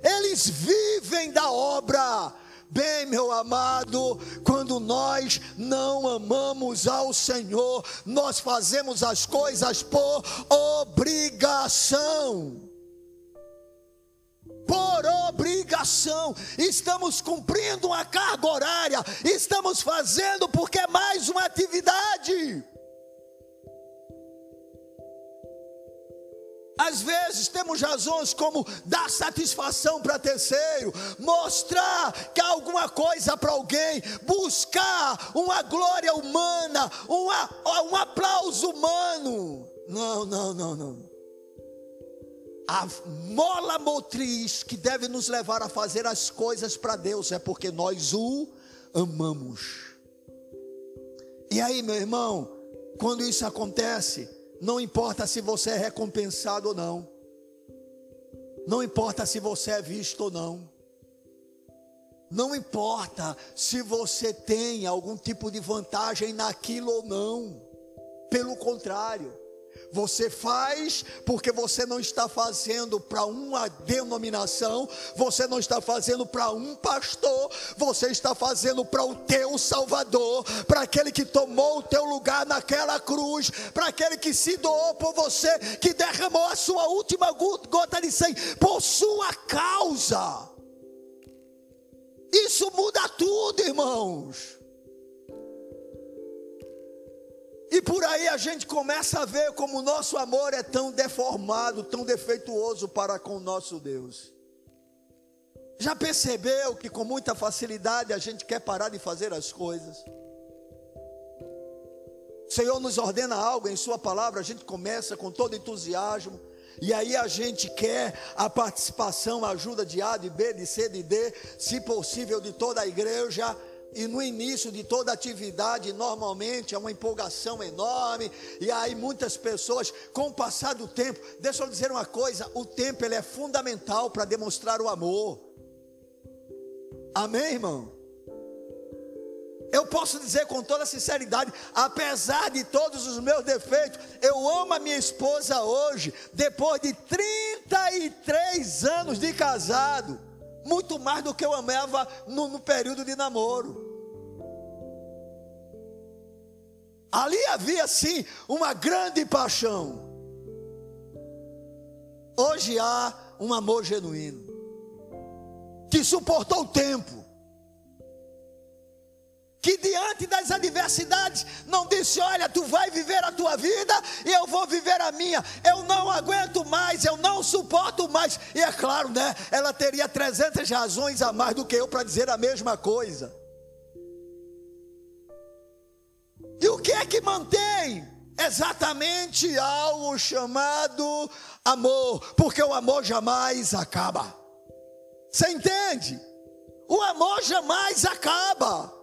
Eles vivem da obra. Bem, meu amado, quando nós não amamos ao Senhor, nós fazemos as coisas por obrigação. Por obrigação, estamos cumprindo uma carga horária, estamos fazendo porque é mais uma atividade. Às vezes temos razões como dar satisfação para terceiro, mostrar que há alguma coisa para alguém, buscar uma glória humana, uma, um aplauso humano. Não, não, não, não. A mola motriz que deve nos levar a fazer as coisas para Deus é porque nós o amamos. E aí, meu irmão, quando isso acontece, não importa se você é recompensado ou não. Não importa se você é visto ou não. Não importa se você tem algum tipo de vantagem naquilo ou não. Pelo contrário, você faz porque você não está fazendo para uma denominação, você não está fazendo para um pastor, você está fazendo para o teu Salvador, para aquele que tomou o teu lugar naquela cruz, para aquele que se doou por você, que derramou a sua última gota de sangue por sua causa. Isso muda tudo, irmãos. E por aí a gente começa a ver como o nosso amor é tão deformado, tão defeituoso para com o nosso Deus. Já percebeu que com muita facilidade a gente quer parar de fazer as coisas? O Senhor nos ordena algo em Sua palavra, a gente começa com todo entusiasmo, e aí a gente quer a participação, a ajuda de A, de B, de C, de D, se possível de toda a igreja, e no início de toda atividade, normalmente é uma empolgação enorme, e aí muitas pessoas, com o passar do tempo, deixa eu dizer uma coisa: o tempo ele é fundamental para demonstrar o amor. Amém, irmão? Eu posso dizer com toda sinceridade, apesar de todos os meus defeitos, eu amo a minha esposa hoje, depois de 33 anos de casado muito mais do que eu amava no, no período de namoro. Ali havia sim uma grande paixão. Hoje há um amor genuíno que suportou o tempo que diante das adversidades não disse: Olha, tu vai viver a tua vida e eu vou viver a minha. Eu não aguento mais, eu não suporto mais. E é claro, né? Ela teria 300 razões a mais do que eu para dizer a mesma coisa. E o que é que mantém? Exatamente algo chamado amor, porque o amor jamais acaba. Você entende? O amor jamais acaba.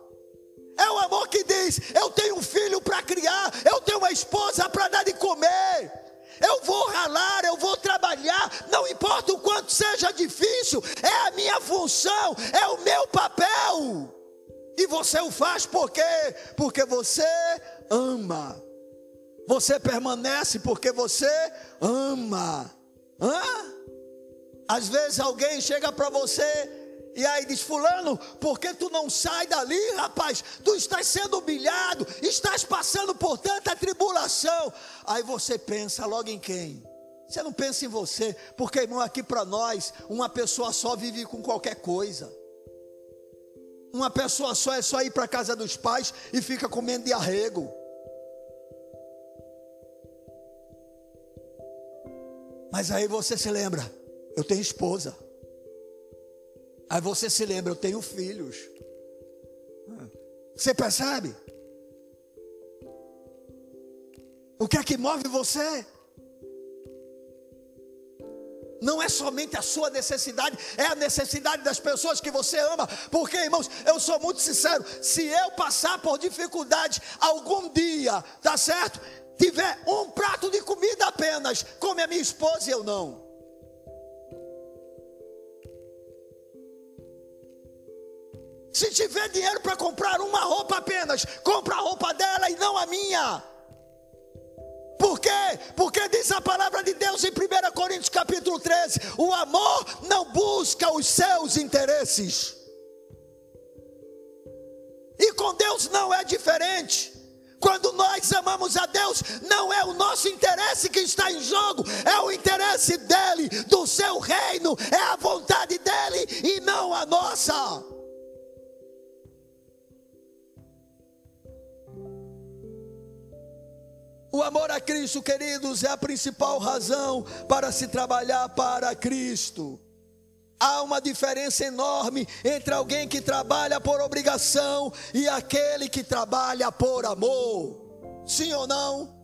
É o amor que diz: eu tenho um filho para criar, eu tenho uma esposa para dar de comer. Eu vou ralar, eu vou trabalhar, não importa o quanto seja difícil, é a minha função, é o meu papel. E você o faz por quê? Porque você ama. Você permanece porque você ama. Hã? Às vezes alguém chega para você e aí diz: Fulano, por que tu não sai dali, rapaz? Tu estás sendo humilhado, estás passando por tanta tribulação. Aí você pensa logo em quem? Você não pensa em você, porque irmão, aqui para nós, uma pessoa só vive com qualquer coisa. Uma pessoa só é só ir para a casa dos pais e fica comendo de arrego. Mas aí você se lembra, eu tenho esposa. Aí você se lembra, eu tenho filhos. Você percebe? O que é que move você? Não é somente a sua necessidade, é a necessidade das pessoas que você ama. Porque, irmãos, eu sou muito sincero: se eu passar por dificuldade algum dia, tá certo? Tiver um prato de comida apenas, come a minha esposa e eu não. Se tiver dinheiro para comprar uma roupa apenas, compra a roupa dela e não a minha. Por quê? Porque diz a palavra de Deus em 1 Coríntios capítulo 13: o amor não busca os seus interesses. E com Deus não é diferente. Quando nós amamos a Deus, não é o nosso interesse que está em jogo, é o interesse dele, do seu reino, é a vontade dele e não a nossa. O amor a Cristo, queridos, é a principal razão para se trabalhar para Cristo. Há uma diferença enorme entre alguém que trabalha por obrigação e aquele que trabalha por amor. Sim ou não?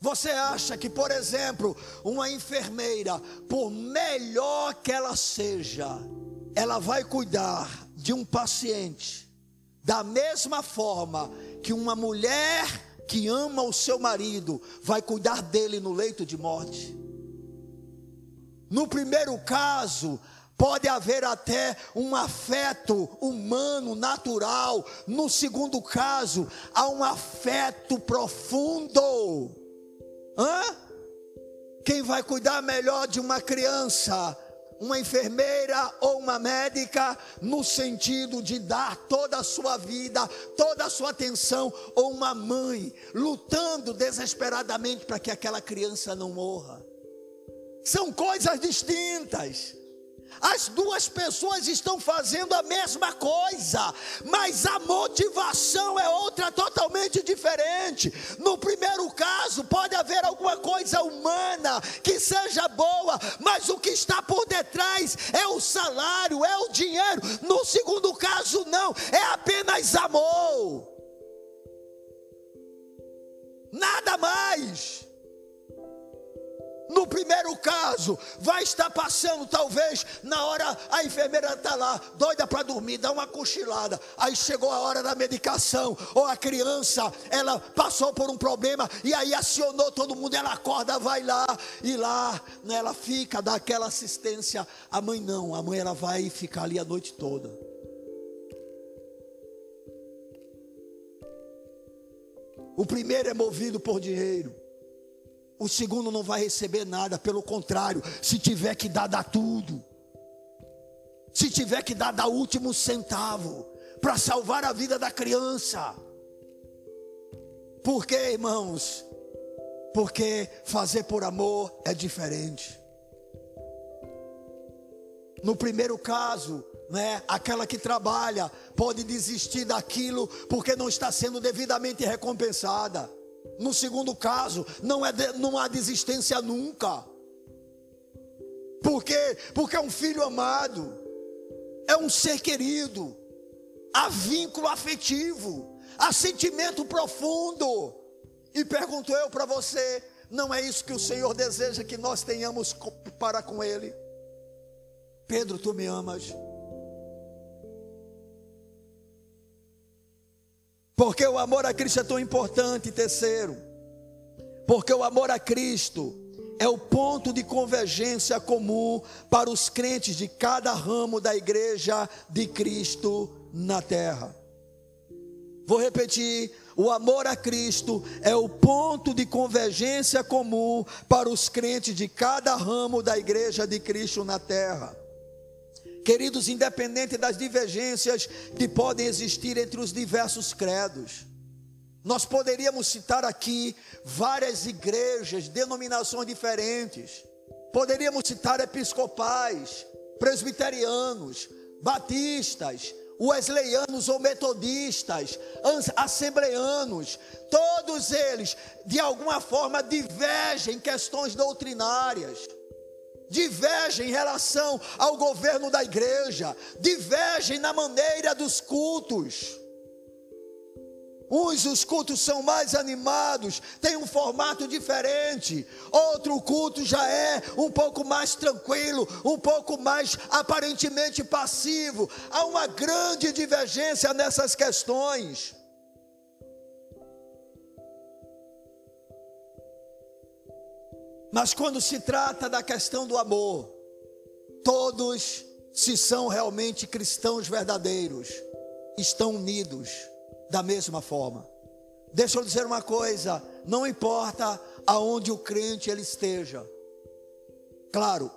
Você acha que, por exemplo, uma enfermeira, por melhor que ela seja, ela vai cuidar de um paciente da mesma forma que uma mulher que ama o seu marido vai cuidar dele no leito de morte? No primeiro caso, pode haver até um afeto humano, natural. No segundo caso, há um afeto profundo. Hã? Quem vai cuidar melhor de uma criança? Uma enfermeira ou uma médica, no sentido de dar toda a sua vida, toda a sua atenção, ou uma mãe lutando desesperadamente para que aquela criança não morra. São coisas distintas. As duas pessoas estão fazendo a mesma coisa, mas a motivação é outra totalmente diferente. No primeiro caso, pode haver alguma coisa humana que seja boa, mas o que está por detrás é o salário, é o dinheiro. No segundo caso, não, é apenas amor. Nada mais. No primeiro caso, vai estar passando, talvez, na hora a enfermeira está lá, doida para dormir, dá uma cochilada. Aí chegou a hora da medicação, ou a criança, ela passou por um problema e aí acionou todo mundo, ela acorda, vai lá e lá, né, ela fica, dá aquela assistência. A mãe não, a mãe ela vai ficar ali a noite toda. O primeiro é movido por dinheiro o segundo não vai receber nada, pelo contrário, se tiver que dar, dá tudo. Se tiver que dar, dá o último centavo para salvar a vida da criança. Por quê, irmãos? Porque fazer por amor é diferente. No primeiro caso, né, aquela que trabalha pode desistir daquilo porque não está sendo devidamente recompensada. No segundo caso, não, é de, não há desistência nunca. Por quê? Porque é um filho amado, é um ser querido, há vínculo afetivo, há sentimento profundo. E pergunto eu para você: não é isso que o Senhor deseja que nós tenhamos para com Ele? Pedro, tu me amas. Porque o amor a Cristo é tão importante. Terceiro, porque o amor a Cristo é o ponto de convergência comum para os crentes de cada ramo da igreja de Cristo na terra. Vou repetir: o amor a Cristo é o ponto de convergência comum para os crentes de cada ramo da igreja de Cristo na terra. Queridos, independente das divergências que podem existir entre os diversos credos, nós poderíamos citar aqui várias igrejas, denominações diferentes. Poderíamos citar episcopais, presbiterianos, batistas, wesleyanos ou metodistas, assembleanos, todos eles de alguma forma divergem em questões doutrinárias divergem em relação ao governo da igreja, divergem na maneira dos cultos. Uns os cultos são mais animados, tem um formato diferente. Outro culto já é um pouco mais tranquilo, um pouco mais aparentemente passivo. Há uma grande divergência nessas questões. Mas quando se trata da questão do amor, todos se são realmente cristãos verdadeiros, estão unidos da mesma forma. Deixa eu dizer uma coisa, não importa aonde o crente ele esteja. Claro,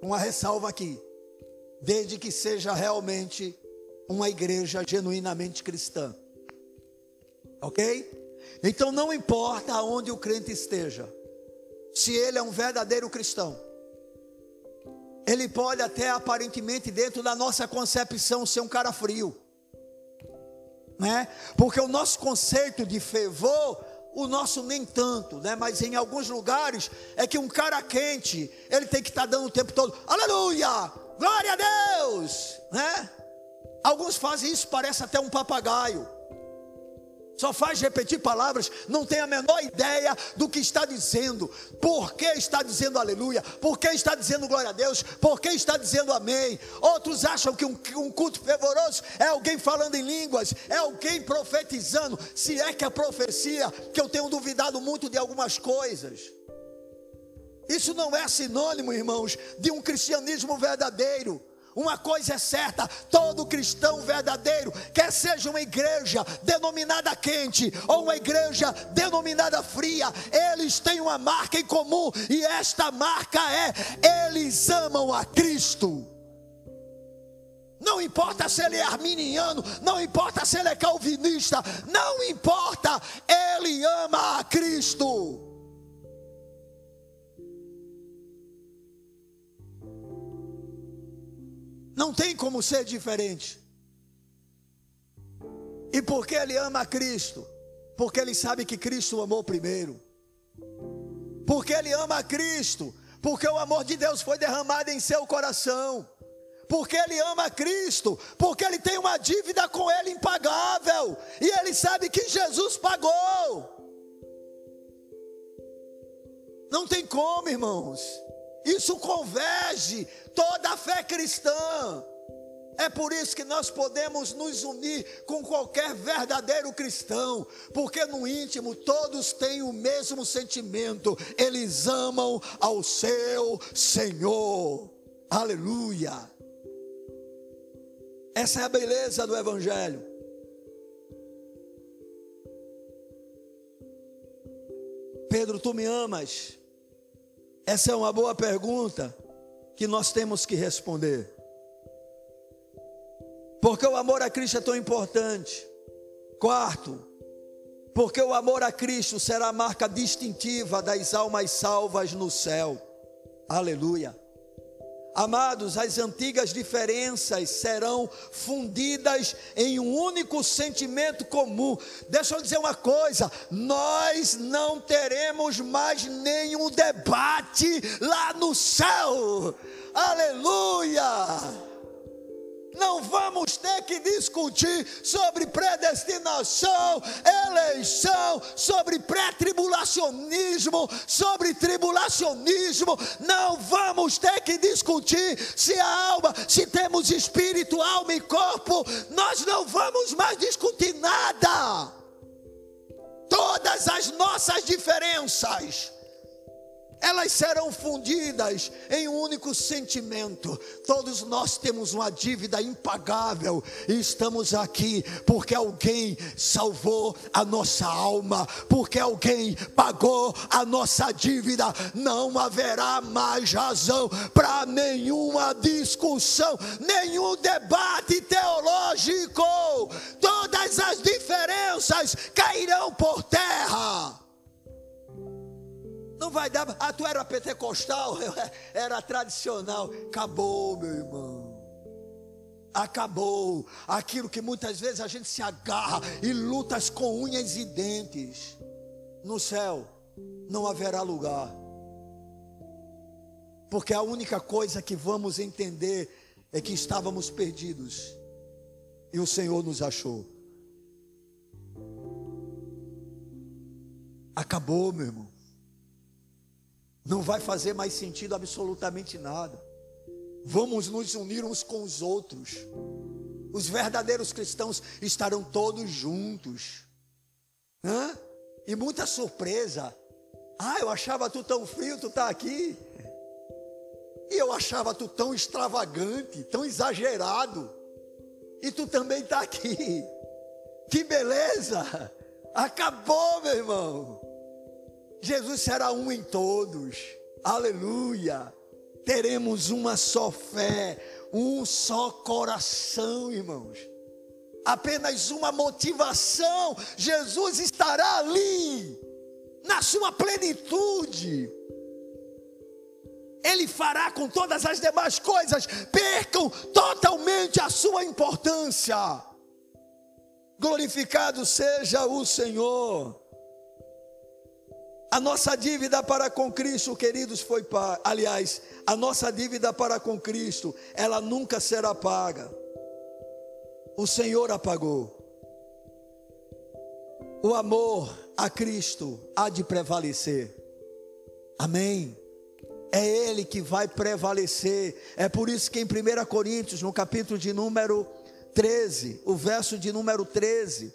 uma ressalva aqui, desde que seja realmente uma igreja genuinamente cristã. OK? Então não importa aonde o crente esteja. Se ele é um verdadeiro cristão, ele pode até aparentemente dentro da nossa concepção ser um cara frio, né? Porque o nosso conceito de fervor, o nosso nem tanto, né? Mas em alguns lugares é que um cara quente, ele tem que estar tá dando o tempo todo, aleluia, glória a Deus, né? Alguns fazem isso, parece até um papagaio só faz repetir palavras, não tem a menor ideia do que está dizendo, por que está dizendo aleluia, por que está dizendo glória a Deus, por que está dizendo amém. Outros acham que um, um culto fervoroso é alguém falando em línguas, é alguém profetizando, se é que a profecia, que eu tenho duvidado muito de algumas coisas. Isso não é sinônimo, irmãos, de um cristianismo verdadeiro. Uma coisa é certa: todo cristão verdadeiro, quer seja uma igreja denominada quente ou uma igreja denominada fria, eles têm uma marca em comum, e esta marca é: eles amam a Cristo. Não importa se ele é arminiano, não importa se ele é calvinista, não importa, ele ama a Cristo. Não tem como ser diferente. E porque ele ama Cristo? Porque ele sabe que Cristo o amou primeiro. Porque ele ama Cristo? Porque o amor de Deus foi derramado em seu coração. Porque ele ama Cristo, porque ele tem uma dívida com ele impagável, e ele sabe que Jesus pagou. Não tem como, irmãos. Isso converge toda a fé cristã. É por isso que nós podemos nos unir com qualquer verdadeiro cristão, porque no íntimo todos têm o mesmo sentimento, eles amam ao seu Senhor. Aleluia. Essa é a beleza do Evangelho. Pedro, tu me amas? Essa é uma boa pergunta que nós temos que responder. Porque o amor a Cristo é tão importante. Quarto, porque o amor a Cristo será a marca distintiva das almas salvas no céu. Aleluia. Amados, as antigas diferenças serão fundidas em um único sentimento comum. Deixa eu dizer uma coisa: nós não teremos mais nenhum debate lá no céu. Aleluia! Não vamos ter que discutir sobre predestinação, eleição, sobre pré-tribulacionismo, sobre tribulacionismo. Não vamos ter que discutir se a alma, se temos espírito, alma e corpo. Nós não vamos mais discutir nada. Todas as nossas diferenças elas serão fundidas em um único sentimento. Todos nós temos uma dívida impagável e estamos aqui porque alguém salvou a nossa alma, porque alguém pagou a nossa dívida. Não haverá mais razão para nenhuma discussão, nenhum debate teológico. Todas as diferenças cairão por terra. Não vai dar. Ah, tu era pentecostal, era tradicional. Acabou, meu irmão. Acabou aquilo que muitas vezes a gente se agarra e lutas com unhas e dentes. No céu não haverá lugar. Porque a única coisa que vamos entender é que estávamos perdidos e o Senhor nos achou. Acabou, meu irmão não vai fazer mais sentido absolutamente nada. Vamos nos unir uns com os outros. Os verdadeiros cristãos estarão todos juntos. Hã? E muita surpresa. Ah, eu achava tu tão frio, tu está aqui. E eu achava tu tão extravagante, tão exagerado. E tu também está aqui. Que beleza! Acabou, meu irmão. Jesus será um em todos. Aleluia. Teremos uma só fé, um só coração, irmãos. Apenas uma motivação. Jesus estará ali, na sua plenitude. Ele fará com todas as demais coisas percam totalmente a sua importância. Glorificado seja o Senhor. A nossa dívida para com Cristo, queridos, foi paga. Aliás, a nossa dívida para com Cristo, ela nunca será paga. O Senhor a pagou. O amor a Cristo há de prevalecer. Amém. É Ele que vai prevalecer. É por isso que em 1 Coríntios, no capítulo de número 13, o verso de número 13,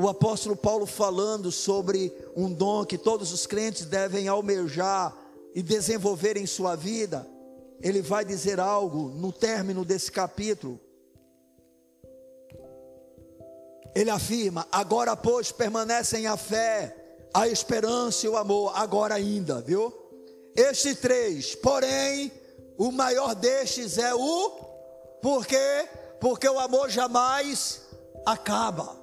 o apóstolo Paulo falando sobre um dom que todos os crentes devem almejar e desenvolver em sua vida, ele vai dizer algo no término desse capítulo. Ele afirma: agora, pois, permanecem a fé, a esperança e o amor, agora ainda, viu? Estes três, porém, o maior destes é o porque porque o amor jamais acaba.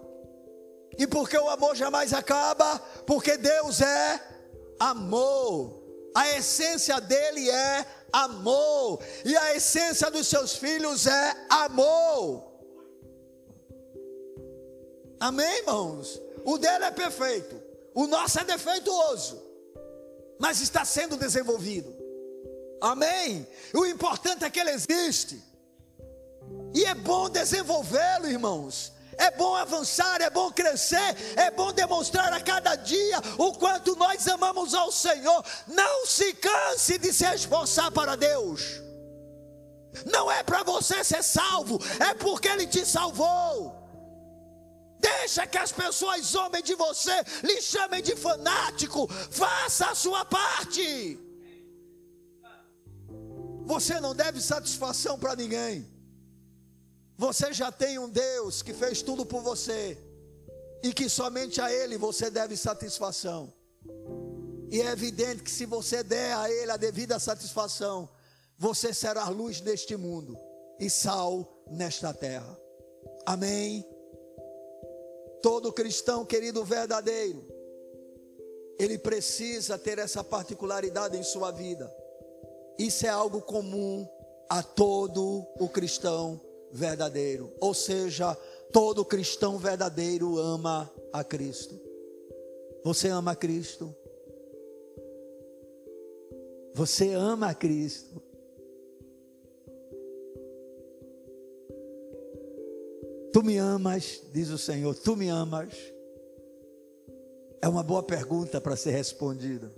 E porque o amor jamais acaba? Porque Deus é amor. A essência dele é amor. E a essência dos seus filhos é amor. Amém, irmãos? O dele é perfeito. O nosso é defeituoso. Mas está sendo desenvolvido. Amém? O importante é que ele existe. E é bom desenvolvê-lo, irmãos. É bom avançar, é bom crescer, é bom demonstrar a cada dia o quanto nós amamos ao Senhor. Não se canse de se esforçar para Deus. Não é para você ser salvo, é porque Ele te salvou. Deixa que as pessoas zombem de você, lhe chamem de fanático. Faça a sua parte. Você não deve satisfação para ninguém. Você já tem um Deus que fez tudo por você e que somente a Ele você deve satisfação. E é evidente que se você der a Ele a devida satisfação, você será luz neste mundo e sal nesta terra. Amém. Todo cristão, querido verdadeiro, ele precisa ter essa particularidade em sua vida. Isso é algo comum a todo o cristão verdadeiro. Ou seja, todo cristão verdadeiro ama a Cristo. Você ama a Cristo? Você ama a Cristo? Tu me amas, diz o Senhor, tu me amas? É uma boa pergunta para ser respondida.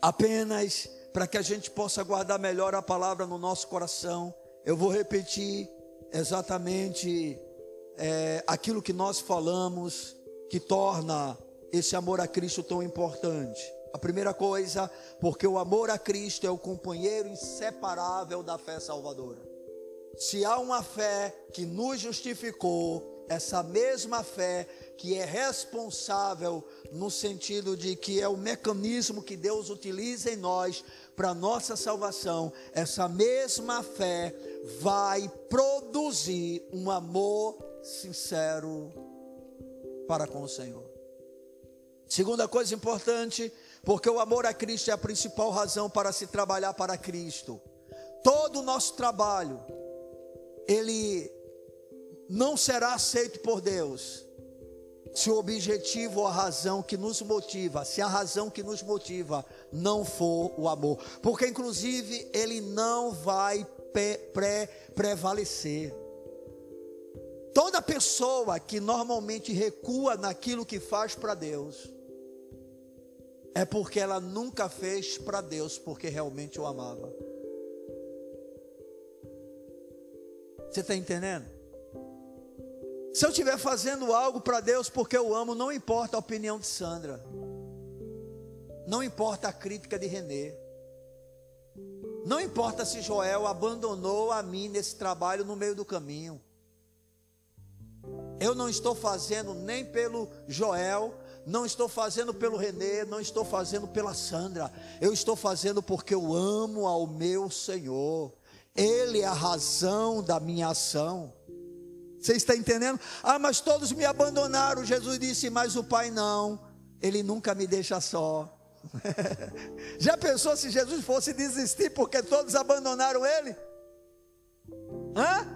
Apenas para que a gente possa guardar melhor a palavra no nosso coração eu vou repetir exatamente é, aquilo que nós falamos que torna esse amor a Cristo tão importante. A primeira coisa, porque o amor a Cristo é o companheiro inseparável da fé salvadora. Se há uma fé que nos justificou, essa mesma fé que é responsável no sentido de que é o mecanismo que Deus utiliza em nós para nossa salvação, essa mesma fé vai produzir um amor sincero para com o Senhor. Segunda coisa importante, porque o amor a Cristo é a principal razão para se trabalhar para Cristo. Todo o nosso trabalho, ele não será aceito por Deus se o objetivo ou a razão que nos motiva, se a razão que nos motiva não for o amor, porque inclusive ele não vai pré prevalecer. Toda pessoa que normalmente recua naquilo que faz para Deus, é porque ela nunca fez para Deus porque realmente o amava. Você está entendendo? Se eu estiver fazendo algo para Deus porque eu amo, não importa a opinião de Sandra, não importa a crítica de Renê, Não importa se Joel abandonou a mim nesse trabalho no meio do caminho. Eu não estou fazendo nem pelo Joel, não estou fazendo pelo Renê, não estou fazendo pela Sandra. Eu estou fazendo porque eu amo ao meu Senhor. Ele é a razão da minha ação. Você está entendendo? Ah, mas todos me abandonaram. Jesus disse, mas o Pai não. Ele nunca me deixa só. Já pensou se Jesus fosse desistir porque todos abandonaram ele? Hã?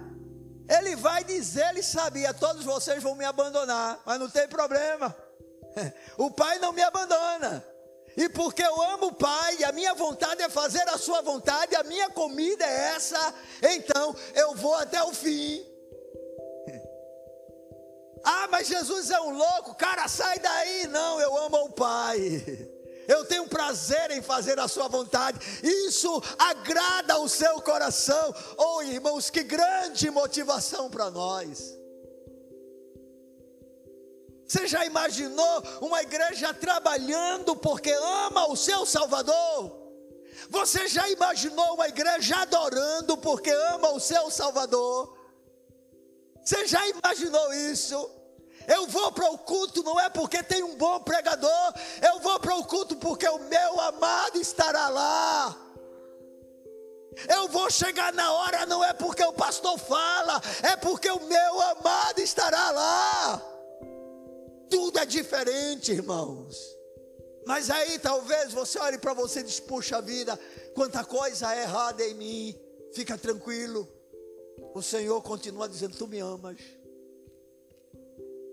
Ele vai dizer, ele sabia, todos vocês vão me abandonar, mas não tem problema. O Pai não me abandona. E porque eu amo o Pai, a minha vontade é fazer a sua vontade, a minha comida é essa, então eu vou até o fim. Ah, mas Jesus é um louco, cara, sai daí. Não, eu amo o Pai. Eu tenho prazer em fazer a sua vontade. Isso agrada o seu coração. Oh, irmãos, que grande motivação para nós. Você já imaginou uma igreja trabalhando porque ama o seu Salvador? Você já imaginou uma igreja adorando porque ama o seu Salvador? Você já imaginou isso? Eu vou para o culto não é porque tem um bom pregador, eu vou para o culto porque o meu amado estará lá. Eu vou chegar na hora não é porque o pastor fala, é porque o meu amado estará lá. Tudo é diferente, irmãos. Mas aí talvez você olhe para você e diz: Puxa vida, quanta coisa é errada em mim. Fica tranquilo. O Senhor continua dizendo: Tu me amas.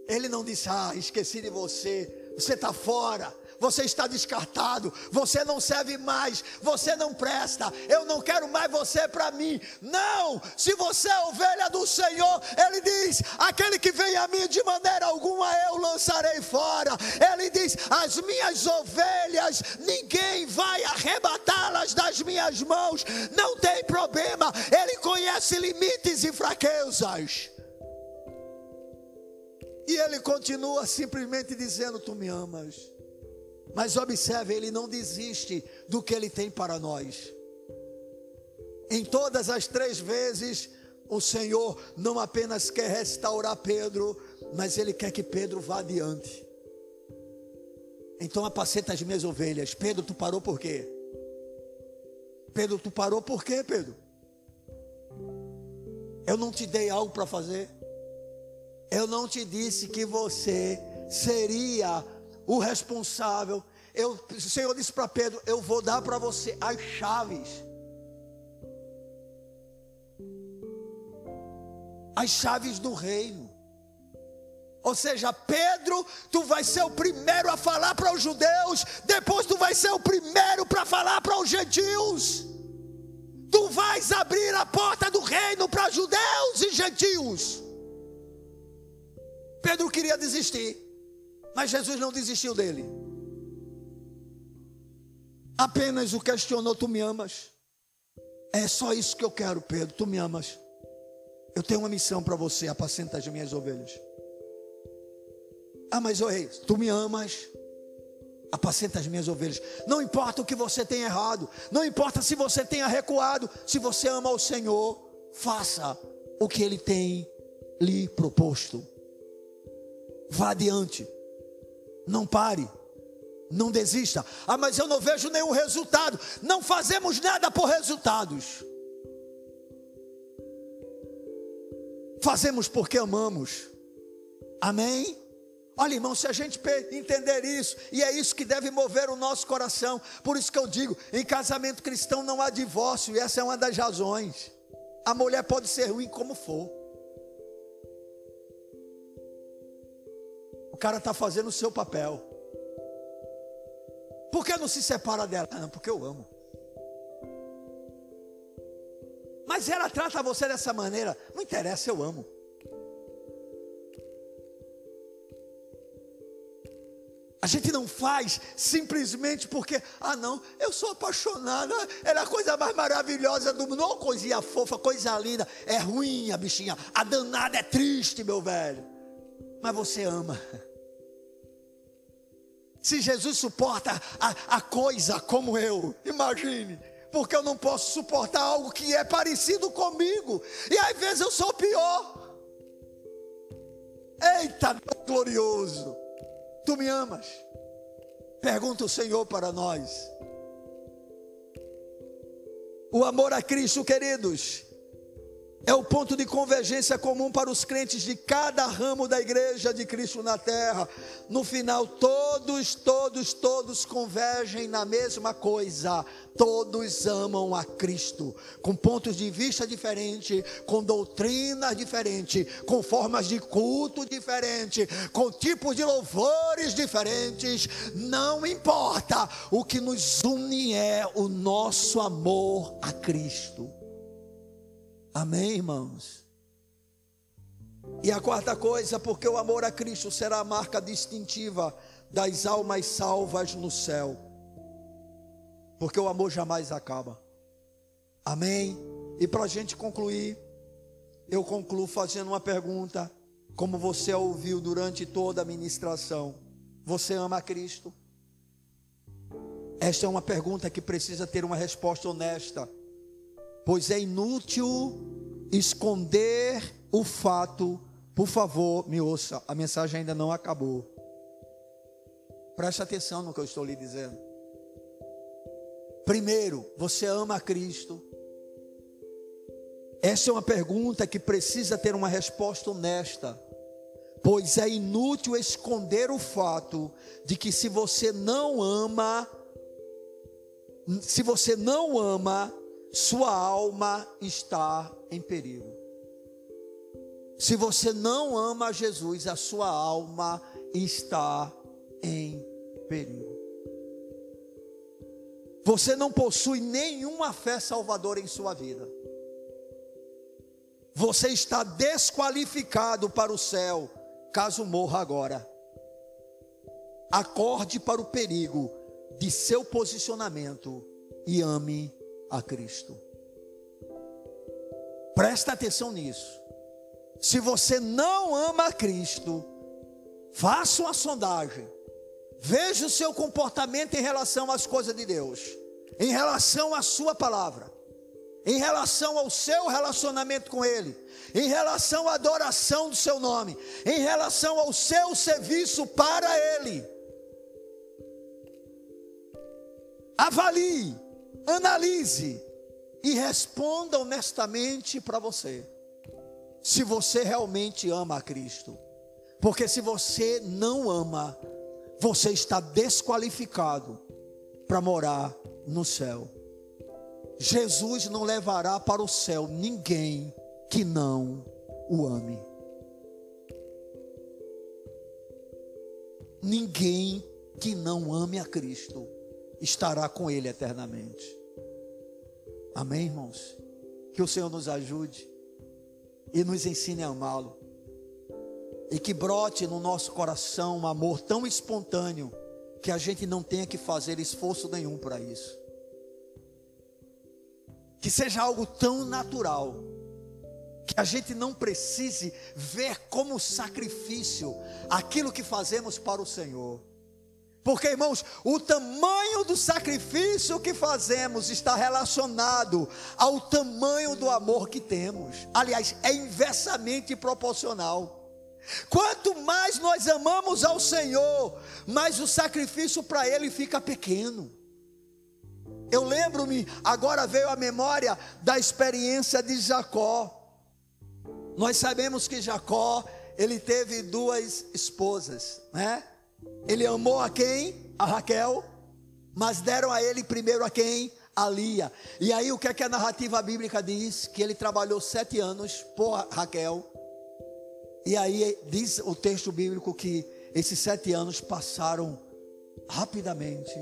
Ele não disse: Ah, esqueci de você. Você está fora você está descartado, você não serve mais, você não presta, eu não quero mais você para mim. Não, se você é ovelha do Senhor, Ele diz: aquele que vem a mim de maneira alguma eu lançarei fora. Ele diz: as minhas ovelhas, ninguém vai arrebatá-las das minhas mãos, não tem problema, Ele conhece limites e fraquezas. E ele continua simplesmente dizendo: Tu me amas. Mas observe, ele não desiste do que ele tem para nós. Em todas as três vezes, o Senhor não apenas quer restaurar Pedro, mas ele quer que Pedro vá adiante. Então apaceta as minhas ovelhas. Pedro, tu parou por quê? Pedro, tu parou por quê, Pedro? Eu não te dei algo para fazer. Eu não te disse que você seria o responsável. Eu, o Senhor disse para Pedro: Eu vou dar para você as chaves. As chaves do reino. Ou seja, Pedro, tu vai ser o primeiro a falar para os judeus, depois tu vai ser o primeiro para falar para os gentios. Tu vais abrir a porta do reino para judeus e gentios. Pedro queria desistir. Mas Jesus não desistiu dele. Apenas o questionou: Tu me amas? É só isso que eu quero, Pedro. Tu me amas. Eu tenho uma missão para você: apacenta as minhas ovelhas. Ah, mas oi, tu me amas? Apacenta as minhas ovelhas. Não importa o que você tenha errado, não importa se você tenha recuado, se você ama o Senhor, faça o que Ele tem lhe proposto. Vá adiante. Não pare. Não desista. Ah, mas eu não vejo nenhum resultado. Não fazemos nada por resultados. Fazemos porque amamos. Amém? Olha, irmão, se a gente entender isso, e é isso que deve mover o nosso coração, por isso que eu digo: em casamento cristão não há divórcio, e essa é uma das razões. A mulher pode ser ruim como for, O cara está fazendo o seu papel. Por que não se separa dela? Ah, não, porque eu amo. Mas ela trata você dessa maneira. Não interessa, eu amo. A gente não faz simplesmente porque, ah não, eu sou apaixonada, era a coisa mais maravilhosa do mundo, não coisinha fofa, coisa linda, é ruim a bichinha, a danada é triste, meu velho, mas você ama. Se Jesus suporta a, a coisa como eu, imagine, porque eu não posso suportar algo que é parecido comigo, e às vezes eu sou pior. Eita, glorioso, tu me amas? Pergunta o Senhor para nós. O amor a Cristo, queridos, é o ponto de convergência comum para os crentes de cada ramo da igreja de Cristo na terra. No final, todos, todos, todos convergem na mesma coisa. Todos amam a Cristo, com pontos de vista diferentes, com doutrinas diferentes, com formas de culto diferentes, com tipos de louvores diferentes. Não importa, o que nos une é o nosso amor a Cristo. Amém, irmãos? E a quarta coisa, porque o amor a Cristo será a marca distintiva das almas salvas no céu. Porque o amor jamais acaba. Amém? E para a gente concluir, eu concluo fazendo uma pergunta, como você ouviu durante toda a ministração: Você ama Cristo? Esta é uma pergunta que precisa ter uma resposta honesta pois é inútil esconder o fato. Por favor, me ouça, a mensagem ainda não acabou. Preste atenção no que eu estou lhe dizendo. Primeiro, você ama Cristo? Essa é uma pergunta que precisa ter uma resposta honesta, pois é inútil esconder o fato de que se você não ama, se você não ama, sua alma está em perigo. Se você não ama Jesus, a sua alma está em perigo. Você não possui nenhuma fé salvadora em sua vida. Você está desqualificado para o céu, caso morra agora. Acorde para o perigo de seu posicionamento e ame a Cristo. Presta atenção nisso. Se você não ama a Cristo, faça uma sondagem. Veja o seu comportamento em relação às coisas de Deus, em relação à sua palavra, em relação ao seu relacionamento com Ele, em relação à adoração do seu nome, em relação ao seu serviço para Ele. Avalie analise e responda honestamente para você. Se você realmente ama a Cristo. Porque se você não ama, você está desqualificado para morar no céu. Jesus não levará para o céu ninguém que não o ame. Ninguém que não ame a Cristo estará com Ele eternamente. Amém, irmãos? Que o Senhor nos ajude e nos ensine a amá-lo. E que brote no nosso coração um amor tão espontâneo que a gente não tenha que fazer esforço nenhum para isso. Que seja algo tão natural que a gente não precise ver como sacrifício aquilo que fazemos para o Senhor. Porque, irmãos, o tamanho do sacrifício que fazemos está relacionado ao tamanho do amor que temos. Aliás, é inversamente proporcional. Quanto mais nós amamos ao Senhor, mais o sacrifício para Ele fica pequeno. Eu lembro-me, agora veio a memória da experiência de Jacó. Nós sabemos que Jacó, ele teve duas esposas, né? Ele amou a quem? A Raquel. Mas deram a ele primeiro a quem? A Lia. E aí o que é que a narrativa bíblica diz? Que ele trabalhou sete anos por Raquel. E aí diz o texto bíblico que esses sete anos passaram rapidamente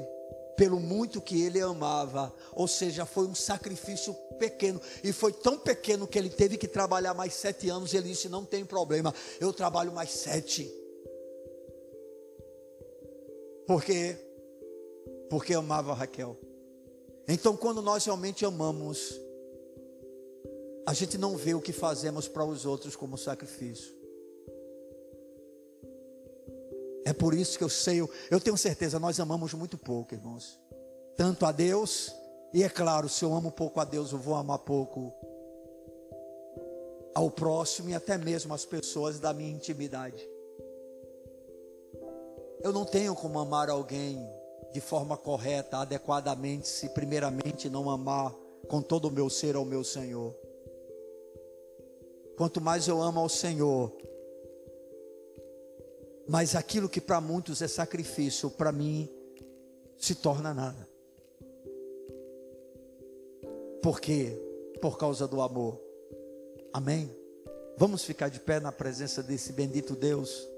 pelo muito que ele amava, ou seja, foi um sacrifício pequeno, e foi tão pequeno que ele teve que trabalhar mais sete anos. Ele disse: Não tem problema, eu trabalho mais sete. Por quê? Porque amava Raquel. Então, quando nós realmente amamos, a gente não vê o que fazemos para os outros como sacrifício. É por isso que eu sei, eu tenho certeza, nós amamos muito pouco, irmãos. Tanto a Deus E é claro, se eu amo pouco a Deus, eu vou amar pouco ao próximo e até mesmo as pessoas da minha intimidade. Eu não tenho como amar alguém de forma correta, adequadamente, se primeiramente não amar com todo o meu ser ao meu Senhor. Quanto mais eu amo ao Senhor, mais aquilo que para muitos é sacrifício, para mim se torna nada. Por quê? Por causa do amor. Amém? Vamos ficar de pé na presença desse bendito Deus.